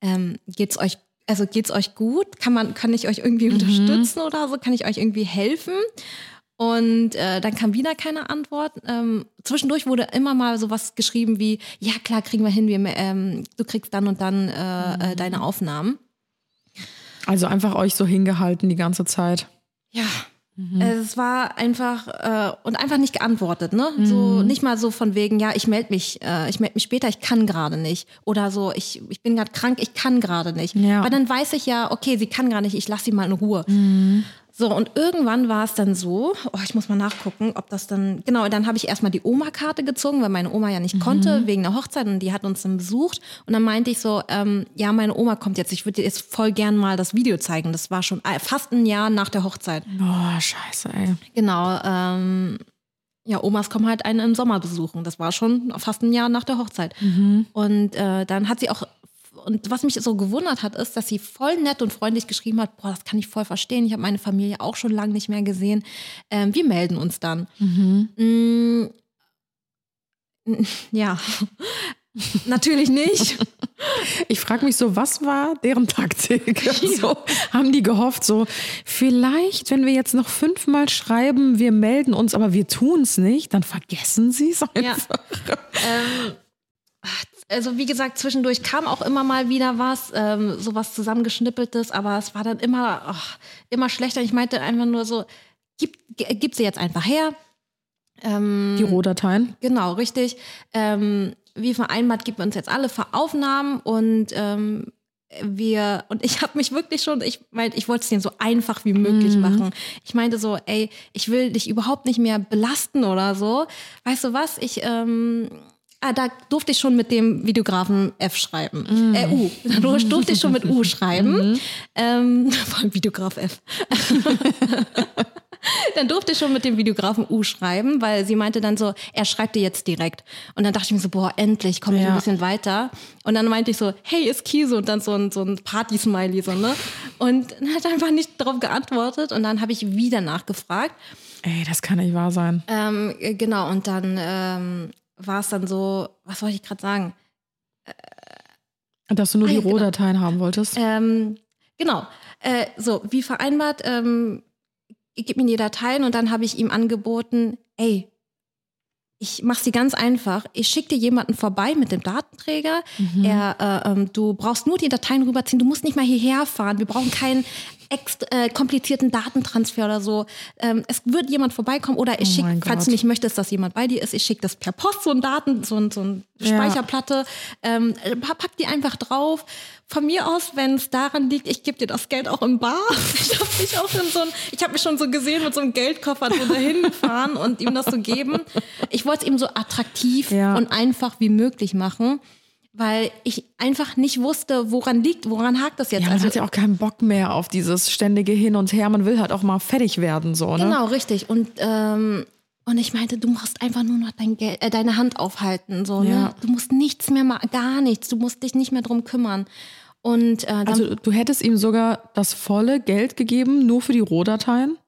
ähm, geht's euch, also geht's euch gut? Kann man, kann ich euch irgendwie unterstützen oder so? Kann ich euch irgendwie helfen? Und äh, dann kam wieder keine Antwort. Ähm, zwischendurch wurde immer mal sowas geschrieben wie, ja klar, kriegen wir hin, wir, ähm, du kriegst dann und dann äh, äh, deine Aufnahmen. Also einfach euch so hingehalten die ganze Zeit. Ja. Es war einfach äh, und einfach nicht geantwortet, ne? So nicht mal so von wegen, ja, ich melde mich, äh, ich melde mich später, ich kann gerade nicht oder so, ich, ich bin gerade krank, ich kann gerade nicht. Ja. Weil dann weiß ich ja, okay, sie kann gerade nicht, ich lasse sie mal in Ruhe. So, und irgendwann war es dann so, oh, ich muss mal nachgucken, ob das dann, genau, dann habe ich erstmal die Oma-Karte gezogen, weil meine Oma ja nicht konnte, wegen der Hochzeit und die hat uns dann besucht. Und dann meinte ich so, ähm, ja, meine Oma kommt jetzt, ich würde dir jetzt voll gern mal das Video zeigen. Das war schon äh, fast ein Jahr nach der Hochzeit. Boah, scheiße, ey. Genau, ähm, ja, Omas kommen halt einen im Sommer besuchen. Das war schon fast ein Jahr nach der Hochzeit. Und äh, dann hat sie auch, und was mich so gewundert hat, ist, dass sie voll nett und freundlich geschrieben hat, boah, das kann ich voll verstehen. Ich habe meine Familie auch schon lange nicht mehr gesehen. Ähm, wir melden uns dann. Mm, ja, natürlich nicht. Ich frage mich so, was war deren Taktik? So, haben die gehofft, so, vielleicht, wenn wir jetzt noch fünfmal schreiben, wir melden uns, aber wir tun es nicht, dann vergessen sie es Ja. einfach. ähm, also wie gesagt, zwischendurch kam auch immer mal wieder was, ähm, sowas zusammengeschnippeltes, aber es war dann immer, ach, immer schlechter. Ich meinte einfach nur so, gib, gib sie jetzt einfach her. Ähm, Die Rohdateien. Genau, richtig. Ähm, wie vereinbart gibt uns jetzt alle Aufnahmen und ähm, wir und ich habe mich wirklich schon, ich mein, ich wollte es denen so einfach wie möglich machen. Ich meinte so, ey, ich will dich überhaupt nicht mehr belasten oder so. Weißt du was? Ich ähm, Ah, da durfte ich schon mit dem Videografen F schreiben. Äh, U. Da dur- durfte ich schon mit U schreiben. Ähm, vor allem Videograf F. dann durfte ich schon mit dem Videografen U schreiben, weil sie meinte dann so, er schreibt dir jetzt direkt. Und dann dachte ich mir so, boah, endlich komme ich Ja. ein bisschen weiter. Und dann meinte ich so, hey, ist Kiso? Und dann so ein, so ein Party-Smiley, so, ne? Und dann hat er einfach nicht darauf geantwortet. Und dann habe ich wieder nachgefragt. Ey, das kann nicht wahr sein. Ähm, äh, genau, und dann ähm, war es dann so, was wollte ich gerade sagen? Dass du nur Ah, die genau. Rohdateien haben wolltest. Ähm, genau, äh, so wie vereinbart, ähm, gib mir die Dateien und dann habe ich ihm angeboten, ey, ich mache sie ganz einfach. Ich schicke dir jemanden vorbei mit dem Datenträger. Mhm. Er, äh, ähm, du brauchst nur die Dateien rüberziehen. Du musst nicht mal hierher fahren. Wir brauchen keinen äh, komplizierten Datentransfer oder so. Ähm, es wird jemand vorbeikommen oder ich Oh schicke, falls du nicht möchtest, dass jemand bei dir ist, ich schicke das per Post, so ein Daten, so ein, so ein Ja. Speicherplatte. Ähm, pack die einfach drauf. Von mir aus, wenn es daran liegt, ich gebe dir das Geld auch im Bar. Ich habe mich auch in so ein, ich habe mich schon so gesehen mit so einem Geldkoffer so dahin fahren und ihm das so geben. Ich wollte es ihm so attraktiv Ja. und einfach wie möglich machen, weil ich einfach nicht wusste, woran liegt, woran hakt das jetzt. Ja, man also hat ja auch keinen Bock mehr auf dieses ständige Hin und Her. Man will halt auch mal fertig werden, so, ne? Genau, richtig. Und, ähm, und ich meinte, du musst einfach nur noch dein Geld, äh, deine Hand aufhalten. So, Ja. ne? Du musst nichts mehr machen, gar nichts. Du musst dich nicht mehr drum kümmern. Und äh, Also du hättest ihm sogar das volle Geld gegeben, nur für die Rohdateien?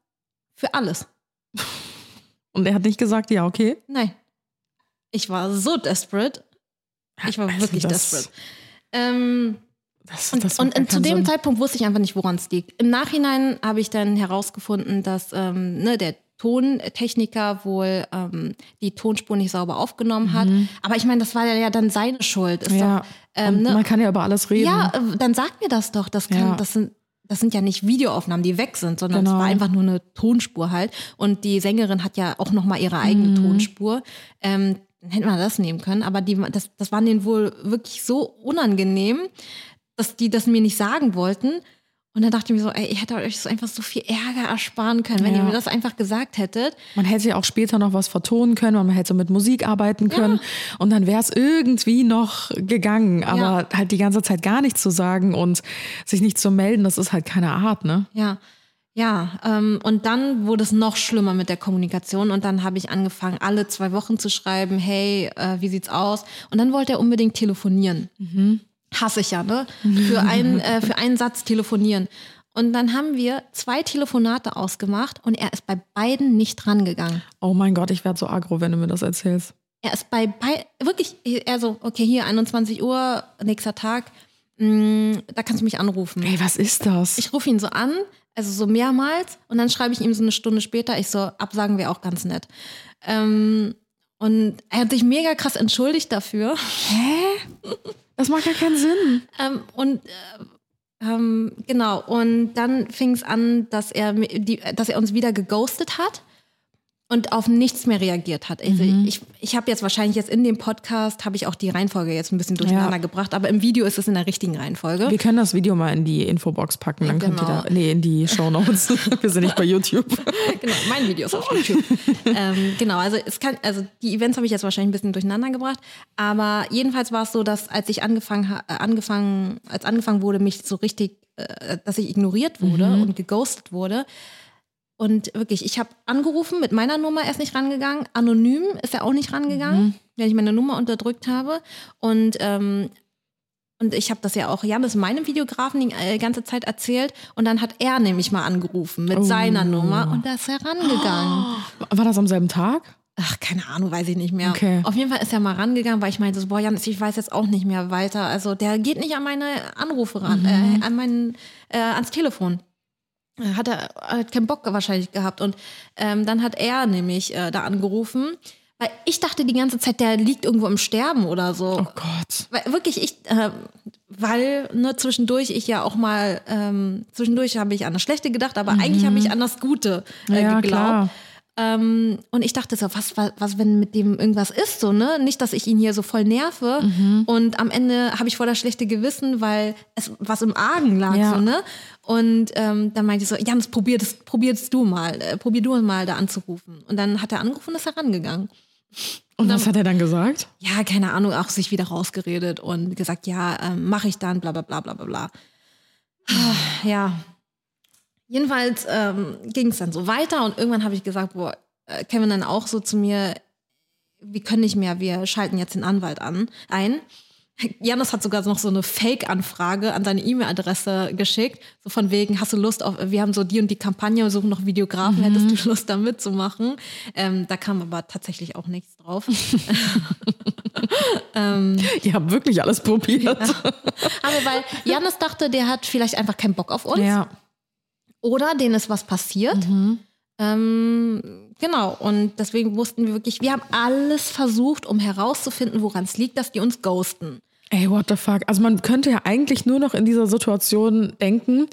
für alles. Und er hat nicht gesagt, ja, okay. Nein. Ich war so desperate. Ich war Also wirklich das- desperate. Ähm, Das, und das und, und zu dem Sinn. Zeitpunkt wusste ich einfach nicht, woran es liegt. Im Nachhinein habe ich dann herausgefunden, dass ähm, ne, der Tontechniker wohl ähm, die Tonspur nicht sauber aufgenommen hat. Aber ich meine, das war ja dann seine Schuld. Ist Mhm. Ja, doch, ähm, ne? man kann ja über alles reden. Ja, äh, dann sag mir das doch. Das, kann, Ja. das, sind, das sind ja nicht Videoaufnahmen, die weg sind, sondern Genau. es war einfach nur eine Tonspur halt. Und die Sängerin hat ja auch nochmal ihre eigene Mhm. Tonspur. Ähm, dann hätte man das nehmen können. Aber die, das, das war denen wohl wirklich so unangenehm, dass die das mir nicht sagen wollten. Und dann dachte ich mir so, ey, ihr hättet euch so einfach so viel Ärger ersparen können, wenn Ja. ihr mir das einfach gesagt hättet. Man hätte ja auch später noch was vertonen können, und man hätte so mit Musik arbeiten können und dann wäre es irgendwie noch gegangen. Aber halt die ganze Zeit gar nichts zu sagen und sich nicht zu melden, das ist halt keine Art, ne? Ja, ja. Ähm, und dann wurde es noch schlimmer mit der Kommunikation und dann habe ich angefangen, alle zwei Wochen zu schreiben, hey, äh, wie sieht's aus? Und dann wollte er unbedingt telefonieren. Hasse ich ja, ne? Für, ein, äh, für einen Satz telefonieren. Und dann haben wir zwei Telefonate ausgemacht und er ist bei beiden nicht rangegangen. Oh mein Gott, ich werde so aggro, wenn du mir das erzählst. Er ist bei, bei wirklich, er so, okay, hier 21 Uhr, nächster Tag, mh, da kannst du mich anrufen. Ey, was ist das? Ich rufe ihn so an, also so mehrmals, und dann schreibe ich ihm so eine Stunde später, ich so, absagen wäre auch ganz nett. Ähm, und er hat sich mega krass entschuldigt dafür. das macht gar keinen Sinn. Ähm, und äh, ähm, genau, und dann fing es an, dass er, die, dass er uns wieder geghostet hat und auf nichts mehr reagiert hat. Also ich, ich habe jetzt wahrscheinlich jetzt in dem Podcast, habe ich auch die Reihenfolge jetzt ein bisschen durcheinander Ja. gebracht, aber im Video ist es in der richtigen Reihenfolge. Wir können das Video mal in die Infobox packen, dann könnt ihr Genau. da, nee, in die Shownotes. Wir sind nicht bei YouTube. genau, mein Video ist auf YouTube. ähm, genau, also es kann, also die Events habe ich jetzt wahrscheinlich ein bisschen durcheinander gebracht, aber jedenfalls war es so, dass als ich angefangen, äh, angefangen, als angefangen wurde, mich so richtig, äh, dass ich ignoriert wurde und geghostet wurde. Und wirklich, ich habe angerufen mit meiner Nummer, er ist nicht rangegangen. Anonym ist er auch nicht rangegangen, wenn ich meine Nummer unterdrückt habe. Und ähm, und ich habe das ja auch Janis, meinem Videografen, die äh, ganze Zeit erzählt. Und dann hat er nämlich mal angerufen mit Oh. seiner Nummer und da ist er rangegangen. War das am selben Tag? Ach, keine Ahnung, weiß ich nicht mehr. Okay. Auf jeden Fall ist er mal rangegangen, weil ich meinte, so, boah, Janis, ich weiß jetzt auch nicht mehr weiter. Also der geht nicht an meine Anrufe ran, äh, an meinen, äh, ans Telefon. Hat er hat keinen Bock wahrscheinlich gehabt. Und ähm, dann hat er nämlich äh, da angerufen, weil ich dachte die ganze Zeit, der liegt irgendwo im Sterben oder so. Oh Gott. Weil wirklich, ich, äh, weil ne, zwischendurch ich ja auch mal, ähm, zwischendurch habe ich an das Schlechte gedacht, aber eigentlich habe ich an das Gute äh, Ja, geglaubt. klar. Ähm, und ich dachte so, was, was, was, wenn mit dem irgendwas ist, so, ne? Nicht, dass ich ihn hier so voll nerve. Mhm. Und am Ende habe ich voll das schlechte Gewissen, weil es was im Argen lag, Ja. so, ne? Und ähm, dann meinte ich so, Jans, probier das, probierst du mal, äh, probier du mal da anzurufen. Und dann hat er angerufen und ist herangegangen. Und was hat er dann gesagt? Ja, keine Ahnung, auch sich wieder rausgeredet und gesagt, ja, ähm, mache ich dann, bla bla bla bla bla bla. Ah, Ja. Jedenfalls ähm, ging es dann so weiter und irgendwann habe ich gesagt, boah, äh, Kevin dann auch so zu mir, wir können nicht mehr, wir schalten jetzt den Anwalt an, ein. Janis hat sogar noch so eine Fake-Anfrage an seine E-Mail-Adresse geschickt, so von wegen, hast du Lust auf, wir haben so die und die Kampagne, wir suchen noch Videografen, hättest du Lust da mitzumachen? Ähm, da kam aber tatsächlich auch nichts drauf. ähm, Ihr habt wirklich alles probiert. aber weil Janis dachte, der hat vielleicht einfach keinen Bock auf uns Ja. Oder denen ist was passiert. Ähm, genau, und deswegen wussten wir wirklich, wir haben alles versucht, um herauszufinden, woran es liegt, dass die uns ghosten. Ey, what the fuck? Also man könnte ja eigentlich nur noch in dieser Situation denken,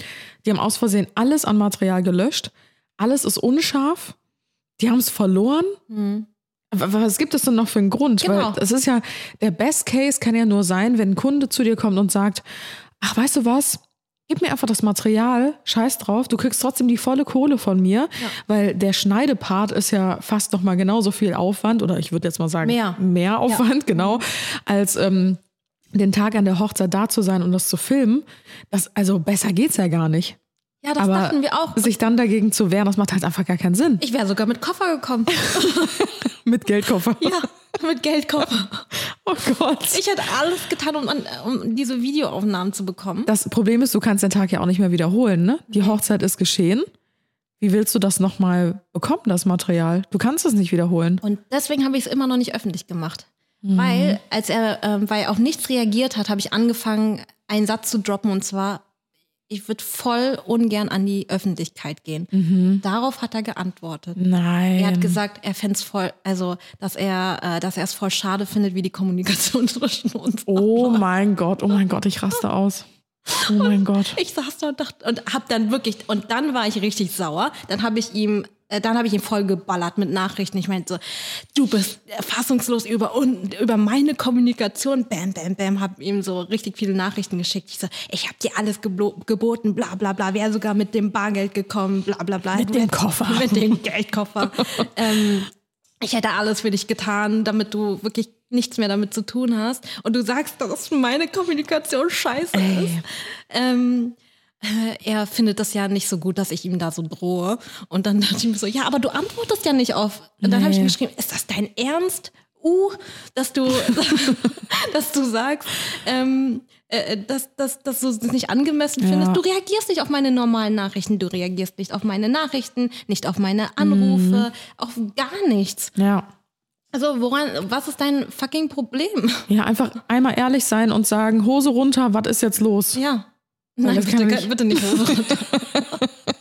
die haben aus Versehen alles an Material gelöscht, alles ist unscharf, die haben es verloren. Aber Was gibt es denn noch für einen Grund? Genau. Weil es ist ja, der Best Case kann ja nur sein, wenn ein Kunde zu dir kommt und sagt, ach, weißt du was? Gib mir einfach das Material, scheiß drauf, du kriegst trotzdem die volle Kohle von mir, weil der Schneidepart ist ja fast noch mal genauso viel Aufwand oder ich würde jetzt mal sagen Mehr. mehr Aufwand, genau, als ähm, den Tag an der Hochzeit da zu sein und das zu filmen. Das, also besser geht's ja gar nicht. Ja, das Aber dachten wir auch. Sich dann dagegen zu wehren, das macht halt einfach gar keinen Sinn. Ich wäre sogar mit Koffer gekommen. Mit Geldkoffer. ja, mit Geldkoffer. Oh Gott. Ich hätte alles getan, um, um diese Videoaufnahmen zu bekommen. Das Problem ist, du kannst den Tag ja auch nicht mehr wiederholen. Ne? Die Hochzeit ist geschehen. Wie willst du das nochmal bekommen, das Material? Du kannst es nicht wiederholen. Und deswegen habe ich es immer noch nicht öffentlich gemacht. Weil, als er, ähm, weil er auf nichts reagiert hat, habe ich angefangen, einen Satz zu droppen und zwar, ich würde voll ungern an die Öffentlichkeit gehen. Darauf hat er geantwortet. Nein. Er hat gesagt, er fände es voll, also dass er, äh, dass er es voll schade findet, wie die Kommunikation zwischen uns. oh mein Gott, oh mein Gott, ich raste aus. Oh mein Gott. Ich saß da und dachte und hab dann wirklich und dann war ich richtig sauer. Dann habe ich ihm dann habe ich ihn voll geballert mit Nachrichten. Ich meinte so, du bist fassungslos über und über meine Kommunikation. Bam, bam, bam, habe ihm so richtig viele Nachrichten geschickt. Ich so, ich habe dir alles geboten, bla, bla, bla. Wäre sogar mit dem Bargeld gekommen, bla, bla, bla. Mit Du dem Koffer. Mit dem Geldkoffer. ähm, ich hätte alles für dich getan, damit du wirklich nichts mehr damit zu tun hast. Und du sagst, dass meine Kommunikation scheiße ist. Ähm, äh, er findet das ja nicht so gut, dass ich ihm da so drohe. Und dann dachte ich mir so, ja, aber du antwortest ja nicht auf. Und dann habe ich Nee. mir geschrieben, ist das dein Ernst? Uh, dass du, dass du sagst, ähm, äh, dass, dass, dass du es nicht angemessen Ja. findest. Du reagierst nicht auf meine normalen Nachrichten, du reagierst nicht auf meine Nachrichten, nicht auf meine Anrufe, auf gar nichts. Ja. Also woran, was ist dein fucking Problem? Ja, einfach einmal ehrlich sein und sagen, Hose runter, was ist jetzt los? Ja. Nein, bitte, ich- bitte nicht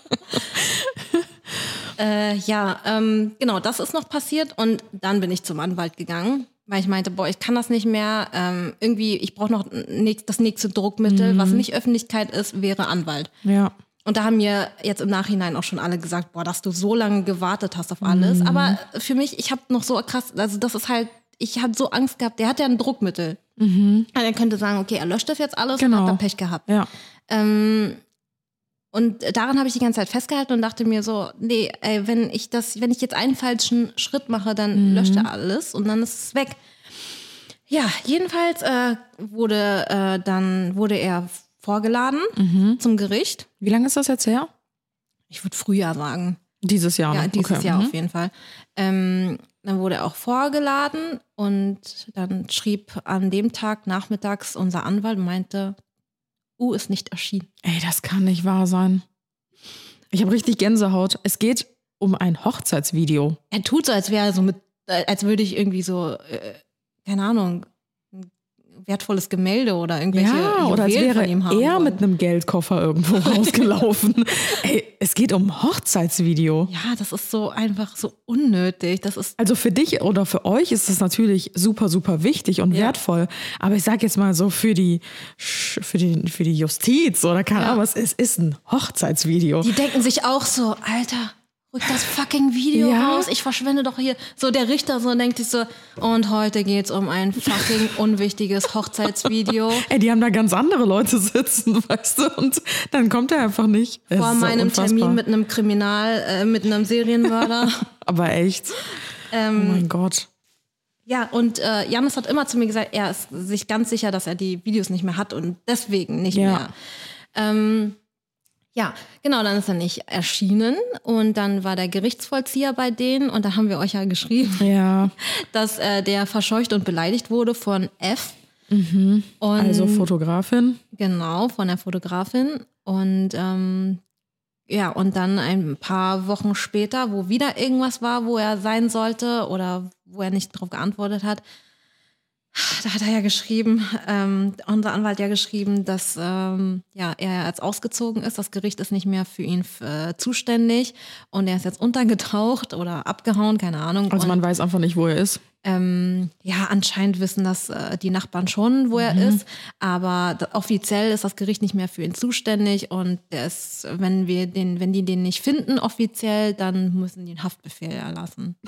äh, ja, ähm, genau, das ist noch passiert und dann bin ich zum Anwalt gegangen, weil ich meinte, boah, ich kann das nicht mehr. Ähm, irgendwie, ich brauche noch nächst, das nächste Druckmittel, was nicht Öffentlichkeit ist, wäre Anwalt. Ja. Und da haben mir jetzt im Nachhinein auch schon alle gesagt, boah, dass du so lange gewartet hast auf alles. Aber für mich, ich habe noch so krass, also das ist halt, ich habe so Angst gehabt. Der hat ja ein Druckmittel. Also er könnte sagen, okay, er löscht das jetzt alles und Genau. hat dann Pech gehabt. Ja. Ähm, und daran habe ich die ganze Zeit festgehalten und dachte mir so, nee, ey, wenn ich das, wenn ich jetzt einen falschen Schritt mache, dann löscht er alles und dann ist es weg. Ja, jedenfalls äh, wurde äh, dann wurde er vorgeladen zum Gericht. Wie lange ist das jetzt her? Ich würde Frühjahr sagen. Dieses Jahr. Ja, dieses okay. Jahr mhm. auf jeden Fall. Ähm, dann wurde er auch vorgeladen und dann schrieb an dem Tag nachmittags unser Anwalt und meinte, U ist nicht erschienen. Ey, das kann nicht wahr sein. Ich habe richtig Gänsehaut. Es geht um ein Hochzeitsvideo. Er tut so, als wäre er so mit, äh, als würde ich irgendwie so, äh, keine Ahnung, wertvolles Gemälde oder irgendwelche Ja, oder als wäre er mit einem Geldkoffer irgendwo rausgelaufen. Ey, es geht um Hochzeitsvideo. Ja, das ist so einfach so unnötig. Das ist Also für dich oder für euch ist das natürlich super, super wichtig und Ja. wertvoll. Aber ich sage jetzt mal so für die, für die, für die Justiz oder keine Ja. Ahnung, was, es ist ein Hochzeitsvideo. Die denken sich auch so, Alter, rück das fucking Video Ja. raus. Ich verschwende doch hier. So der Richter so denkt sich so, und heute geht's um ein fucking unwichtiges Hochzeitsvideo. Ey, die haben da ganz andere Leute sitzen, weißt du, und dann kommt er einfach nicht. Es Vor so meinem unfassbar. Termin mit einem Kriminal, äh, mit einem Serienmörder. Aber echt. Ähm, oh mein Gott. Ja, und äh, Janis hat immer zu mir gesagt, er ist sich ganz sicher, dass er die Videos nicht mehr hat und deswegen nicht Ja. mehr. Ähm, Ja, genau, dann ist er nicht erschienen und dann war der Gerichtsvollzieher bei denen und da haben wir euch ja geschrieben, Ja, dass äh, der verscheucht und beleidigt wurde von F. Und also Fotografin. Genau, von der Fotografin. Und ähm, ja, und dann ein paar Wochen später, wo wieder irgendwas war, wo er sein sollte oder wo er nicht darauf geantwortet hat, da hat er ja geschrieben, ähm, unser Anwalt ja geschrieben, dass ähm, ja, er jetzt ausgezogen ist. Das Gericht ist nicht mehr für ihn äh, zuständig und er ist jetzt untergetaucht oder abgehauen, keine Ahnung. Also und, man weiß einfach nicht, wo er ist. ähm, ja, anscheinend wissen das äh, die Nachbarn schon, wo er Mhm. ist. Aber offiziell ist das Gericht nicht mehr für ihn zuständig und ist, wenn wir den, wenn die den nicht finden offiziell, dann müssen die einen Haftbefehl erlassen.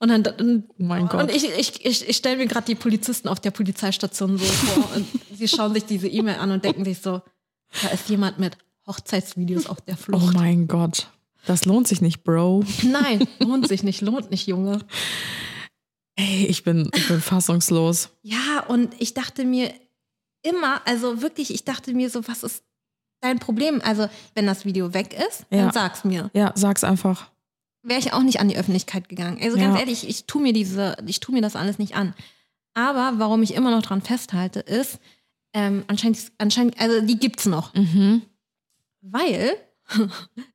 Und dann, dann Oh mein Gott. und ich, ich, ich, ich stelle mir gerade die Polizisten auf der Polizeistation so vor und sie schauen sich diese E-Mail an und denken sich so, da ist jemand mit Hochzeitsvideos auf der Oh Flucht. mein Gott. Das lohnt sich nicht, Bro. Nein, lohnt sich nicht, lohnt nicht, Junge. Ey, ich bin, ich bin fassungslos. Ja, und ich dachte mir immer, also wirklich, ich dachte mir so, was ist dein Problem? Also, wenn das Video weg ist, Ja. dann sag's mir. Ja, sag's einfach. Wäre ich auch nicht an die Öffentlichkeit gegangen. Also Ja. ganz ehrlich, ich tu mir diese, ich tu mir das alles nicht an. Aber warum ich immer noch dran festhalte, ist, ähm, anscheinend, anscheinend, also die gibt's noch. Mhm. Weil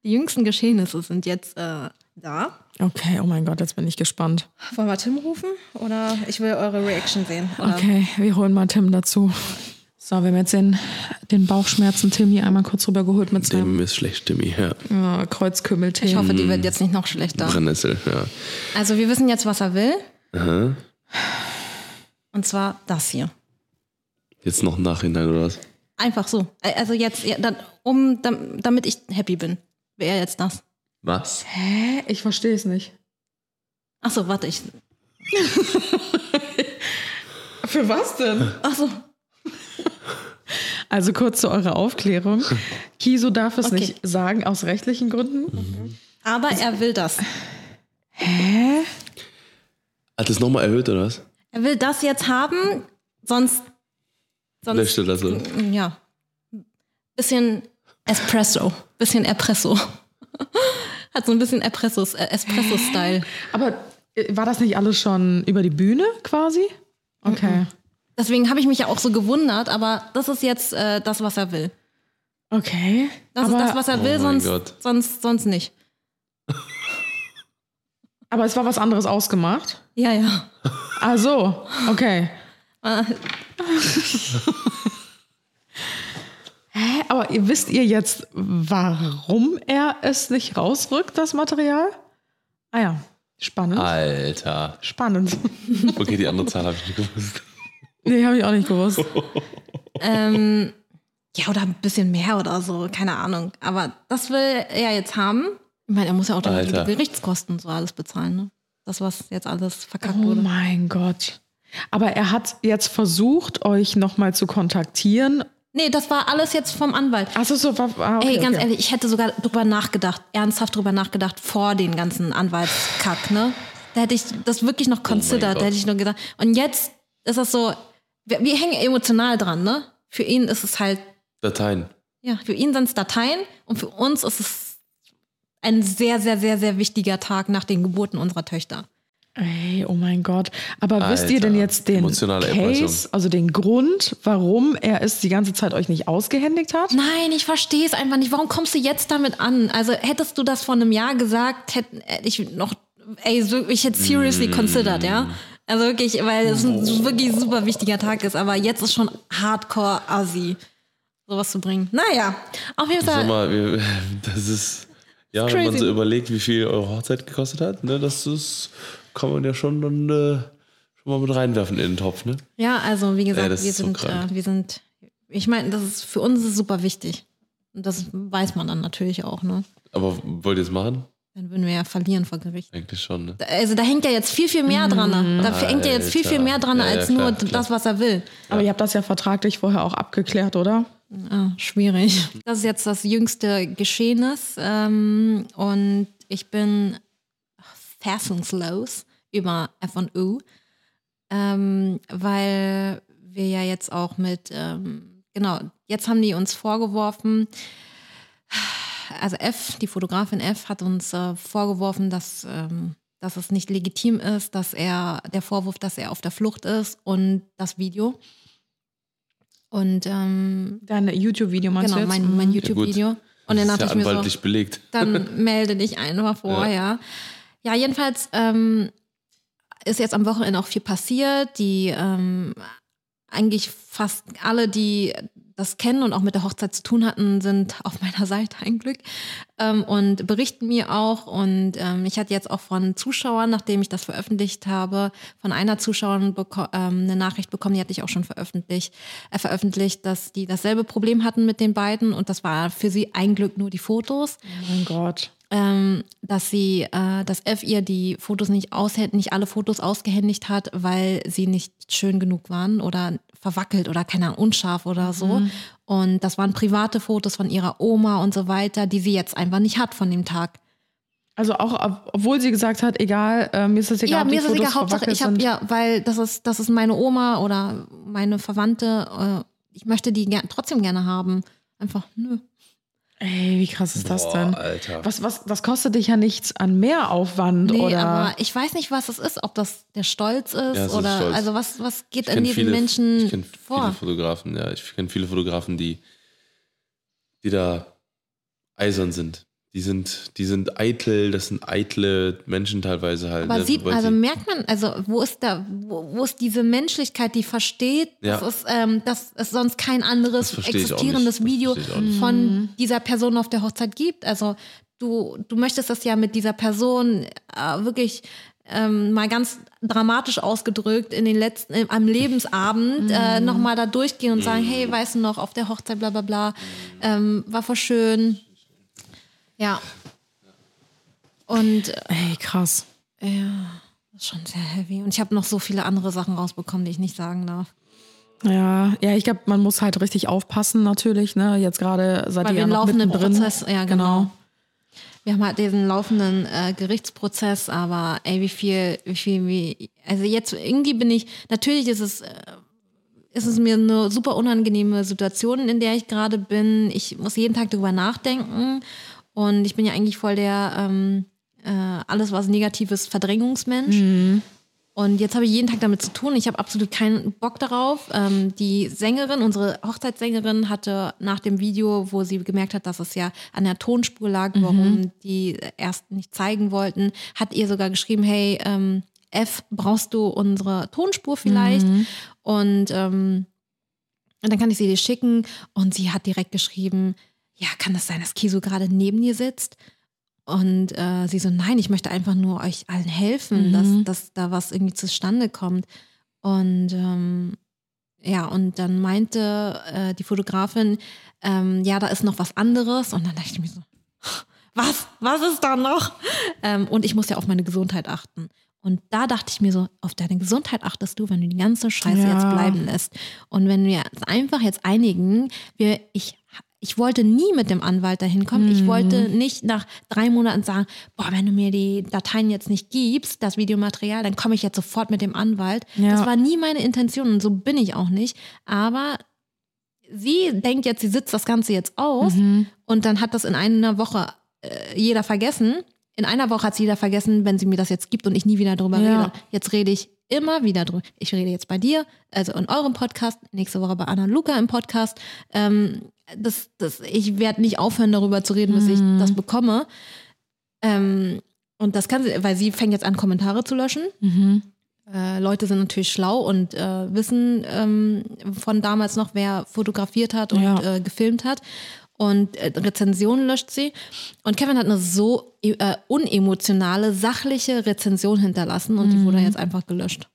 die jüngsten Geschehnisse sind jetzt äh, da. Okay, oh mein Gott, jetzt bin ich gespannt. Wollen wir Tim rufen? Oder ich will eure Reaction sehen. Oder? Okay, wir holen mal Tim dazu. So, wir haben jetzt den, den Bauchschmerzen Tim hier einmal kurz rübergeholt mit seinem Dem ist schlecht, Timmy. Ja. ja, Kreuzkümmeltee. Ich hoffe, die wird jetzt nicht noch schlechter. Brennnessel, ja. Also wir wissen jetzt, was er will. Aha. Und zwar das hier. Jetzt noch im Nachhinein oder was? Einfach so. Also jetzt, ja, dann, um, dam- damit ich happy bin, wäre jetzt das. Was? Hä? Ich verstehe es nicht. Ach so, warte, ich. Für was denn? Ach so. Also kurz zu eurer Aufklärung. Kiso darf es Okay. nicht sagen, aus rechtlichen Gründen. Aber er will das. Hä? Hat es nochmal erhöht oder was? Er will das jetzt haben, sonst. sonst Löschte das so. Ja. Bisschen Espresso. Bisschen Espresso. Hat so ein bisschen Espresso- äh, Espresso-Style. Aber äh, war das nicht alles schon über die Bühne quasi? Okay. Deswegen habe ich mich ja auch so gewundert, aber das ist jetzt äh, das, was er will. Okay. Das aber, ist das, was er Oh will, mein sonst, Gott. sonst, sonst nicht. aber es war was anderes ausgemacht. Ja, ja. Ah so, okay. Hä? Aber ihr wisst ihr jetzt, warum er es nicht rausrückt, das Material? Ah ja, spannend. Alter. Spannend. Okay, die andere Zahl habe ich nicht gewusst. Nee, habe ich auch nicht gewusst. ähm, ja, oder ein bisschen mehr oder so, keine Ahnung. Aber das will er jetzt haben. Ich meine, er muss ja auch die. Gerichtskosten so alles bezahlen, ne? Das, was jetzt alles verkackt Oh wurde. mein Gott. Aber er hat jetzt versucht, euch nochmal zu kontaktieren. Nee, das war alles jetzt vom Anwalt. Achso, so war. Ah, okay, Ey, ganz okay. ehrlich, ich hätte sogar drüber nachgedacht, ernsthaft drüber nachgedacht, vor den ganzen Anwaltskack, ne? Da hätte ich das wirklich noch considered, Gott. da hätte ich nur gedacht. Und jetzt ist das so, wir, wir hängen emotional dran, ne? Für ihn ist es halt, Dateien. ja, für ihn sind es Dateien und für uns ist es ein sehr, sehr, sehr, sehr wichtiger Tag nach den Geburten unserer Töchter. Ey, oh mein Gott. Aber wisst ihr Alter, denn jetzt den emotionale Case, Erpressung. also den Grund, warum er es die ganze Zeit euch nicht ausgehändigt hat? Nein, ich verstehe es einfach nicht. Warum kommst du jetzt damit an? Also hättest du das vor einem Jahr gesagt, hätte ich noch, ey, so, ich hätte seriously considered, ja? Also wirklich, weil es ein wirklich super wichtiger Tag ist, aber jetzt ist schon hardcore assi, sowas zu bringen. Naja, auf jeden Sag Fall. mal, wir, das ist, ja, wenn man so überlegt, wie viel eure Hochzeit gekostet hat, ne, das ist, kann man ja schon dann äh, schon mal mit reinwerfen in den Topf, ne? Ja, also wie gesagt, das wir so sind, krank. äh, wir sind, ich meine, das ist für uns ist es super wichtig. Und das weiß man dann natürlich auch, ne? Aber wollt ihr es machen? Dann würden wir ja verlieren vor Gericht. Eigentlich schon, ne? Also da hängt ja jetzt viel, viel mehr dran. ne? Da hängt ja jetzt viel, viel mehr dran. Ja, ja, als klar, nur klar. das, was er will. Aber ihr habt das ja vertraglich vorher auch abgeklärt, oder? Ah, schwierig. Das ist jetzt das jüngste Geschehnis ähm, und ich bin fassungslos über F&U, ähm, weil wir ja jetzt auch mit, ähm, genau, jetzt haben die uns vorgeworfen, also F, die Fotografin F, hat uns äh, vorgeworfen, dass, ähm, dass es nicht legitim ist, dass er, der Vorwurf, dass er auf der Flucht ist und das Video. Und ähm, Dein YouTube-Video meinst genau, du jetzt? mein, mein Mhm. YouTube-Video. und dann dachte ja ich mir so, anwaltlich belegt. dann melde dich einfach vorher. Ja, jedenfalls ähm, ist jetzt am Wochenende auch viel passiert. Die ähm, eigentlich fast alle, die das kennen und auch mit der Hochzeit zu tun hatten, sind auf meiner Seite ein Glück ähm, und berichten mir auch. Und ähm, ich hatte jetzt auch von Zuschauern, nachdem ich das veröffentlicht habe, von einer Zuschauerin ähm, eine Nachricht bekommen, die hatte ich auch schon veröffentlicht, äh, veröffentlicht, dass die dasselbe Problem hatten mit den beiden und das war für sie ein Glück nur die Fotos Oh mein Gott. ähm, dass sie, äh, dass F ihr die Fotos nicht aushält, nicht alle Fotos ausgehändigt hat, weil sie nicht schön genug waren oder verwackelt oder keine Ahnung, unscharf oder so. Und das waren private Fotos von ihrer Oma und so weiter, die sie jetzt einfach nicht hat von dem Tag. Also auch, ob- obwohl sie gesagt hat, egal, äh, mir ist es egal, ja, mir ist es Fotos egal, Hauptsache, ich habe ja, weil das ist, das ist meine Oma oder meine Verwandte. Äh, ich möchte die ger trotzdem gerne haben. Einfach, nö. Ey, wie krass ist das Boah, denn? Alter. Was, was, das kostet dich ja nichts an Mehraufwand Nee, oder. aber ich weiß nicht, was es ist, ob das der Stolz ist ist oder Stolz. also was, was geht in viele- Menschen ich kenn Viele vor? Fotografen, ja. Ich kenne viele Fotografen, die, die da eisern sind. Die sind, die sind eitel, das sind eitle Menschen teilweise halt. Aber ne, sieht, also sie- merkt man, also wo ist da, wo, wo ist diese Menschlichkeit, die versteht, Ja. dass, es, ähm, dass es sonst kein Das anderes existierendes. Das Video von dieser Person auf der Hochzeit gibt. Also du, du möchtest das ja mit dieser Person äh, wirklich ähm, mal ganz dramatisch ausgedrückt in den letzten, äh, am Lebensabend äh, nochmal da durchgehen und sagen, hey, weißt du noch, auf der Hochzeit, bla bla bla, ähm, war voll schön. Ja. Und äh, Ey, krass. ja, das ist schon sehr heavy. Und ich habe noch so viele andere Sachen rausbekommen, die ich nicht sagen darf. Ja, ja, ich glaube, man muss halt richtig aufpassen natürlich, ne? Jetzt gerade seid Weil wir ja laufenden. Prozess, ja genau. Wir haben halt diesen laufenden äh, Gerichtsprozess, aber ey, wie viel, wie viel, wie, also jetzt irgendwie bin ich, natürlich ist es, äh, ist es mir eine super unangenehme Situation, in der ich gerade bin. Ich muss jeden Tag darüber nachdenken und ich bin ja eigentlich voll der, ähm, äh, alles was Negatives Verdrängungsmensch. Und jetzt habe ich jeden Tag damit zu tun. Ich habe absolut keinen Bock darauf. Ähm, die Sängerin, unsere Hochzeitssängerin, hatte nach dem Video, wo sie gemerkt hat, dass es ja an der Tonspur lag, warum die erst nicht zeigen wollten, hat ihr sogar geschrieben, hey, ähm, F, brauchst du unsere Tonspur vielleicht? Und, ähm, und dann kann ich sie dir schicken. Und sie hat direkt geschrieben, ja, kann das sein, dass Kiso gerade neben dir sitzt? Und äh, sie so, nein, ich möchte einfach nur euch allen helfen, dass, dass da was irgendwie zustande kommt. Und ähm, ja, und dann meinte äh, die Fotografin, ähm, ja, da ist noch was anderes. Und dann dachte ich mir so, was? Was ist da noch? Ähm, und ich muss ja auf meine Gesundheit achten. Und da dachte ich mir so, auf deine Gesundheit achtest du, wenn du die ganze Scheiße Ja. jetzt bleiben lässt. Und wenn wir uns einfach jetzt einigen, wir, ich, ich wollte nie mit dem Anwalt dahin kommen. Mhm. Ich wollte nicht nach drei Monaten sagen, boah, wenn du mir die Dateien jetzt nicht gibst, das Videomaterial, dann komme ich jetzt sofort mit dem Anwalt. Ja. Das war nie meine Intention und so bin ich auch nicht. Aber sie denkt jetzt, sie sitzt das Ganze jetzt aus Mhm. und dann hat das in einer Woche äh, jeder vergessen. In einer Woche hat es jeder vergessen, wenn sie mir das jetzt gibt und ich nie wieder drüber Ja. rede. Jetzt rede ich immer wieder drüber. Ich rede jetzt bei dir, also in eurem Podcast, nächste Woche bei Anna und Luca im Podcast. Ähm, das, das, ich werde nicht aufhören, darüber zu reden, bis ich das bekomme. Ähm, und das kann sie, weil sie fängt jetzt an, Kommentare zu löschen. Mhm. Äh, Leute sind natürlich schlau und äh, wissen ähm, von damals noch, wer fotografiert hat und Ja. äh, gefilmt hat. Und äh, Rezensionen löscht sie. Und Kevin hat eine so äh, unemotionale, sachliche Rezension hinterlassen und die Mhm. wurde jetzt einfach gelöscht.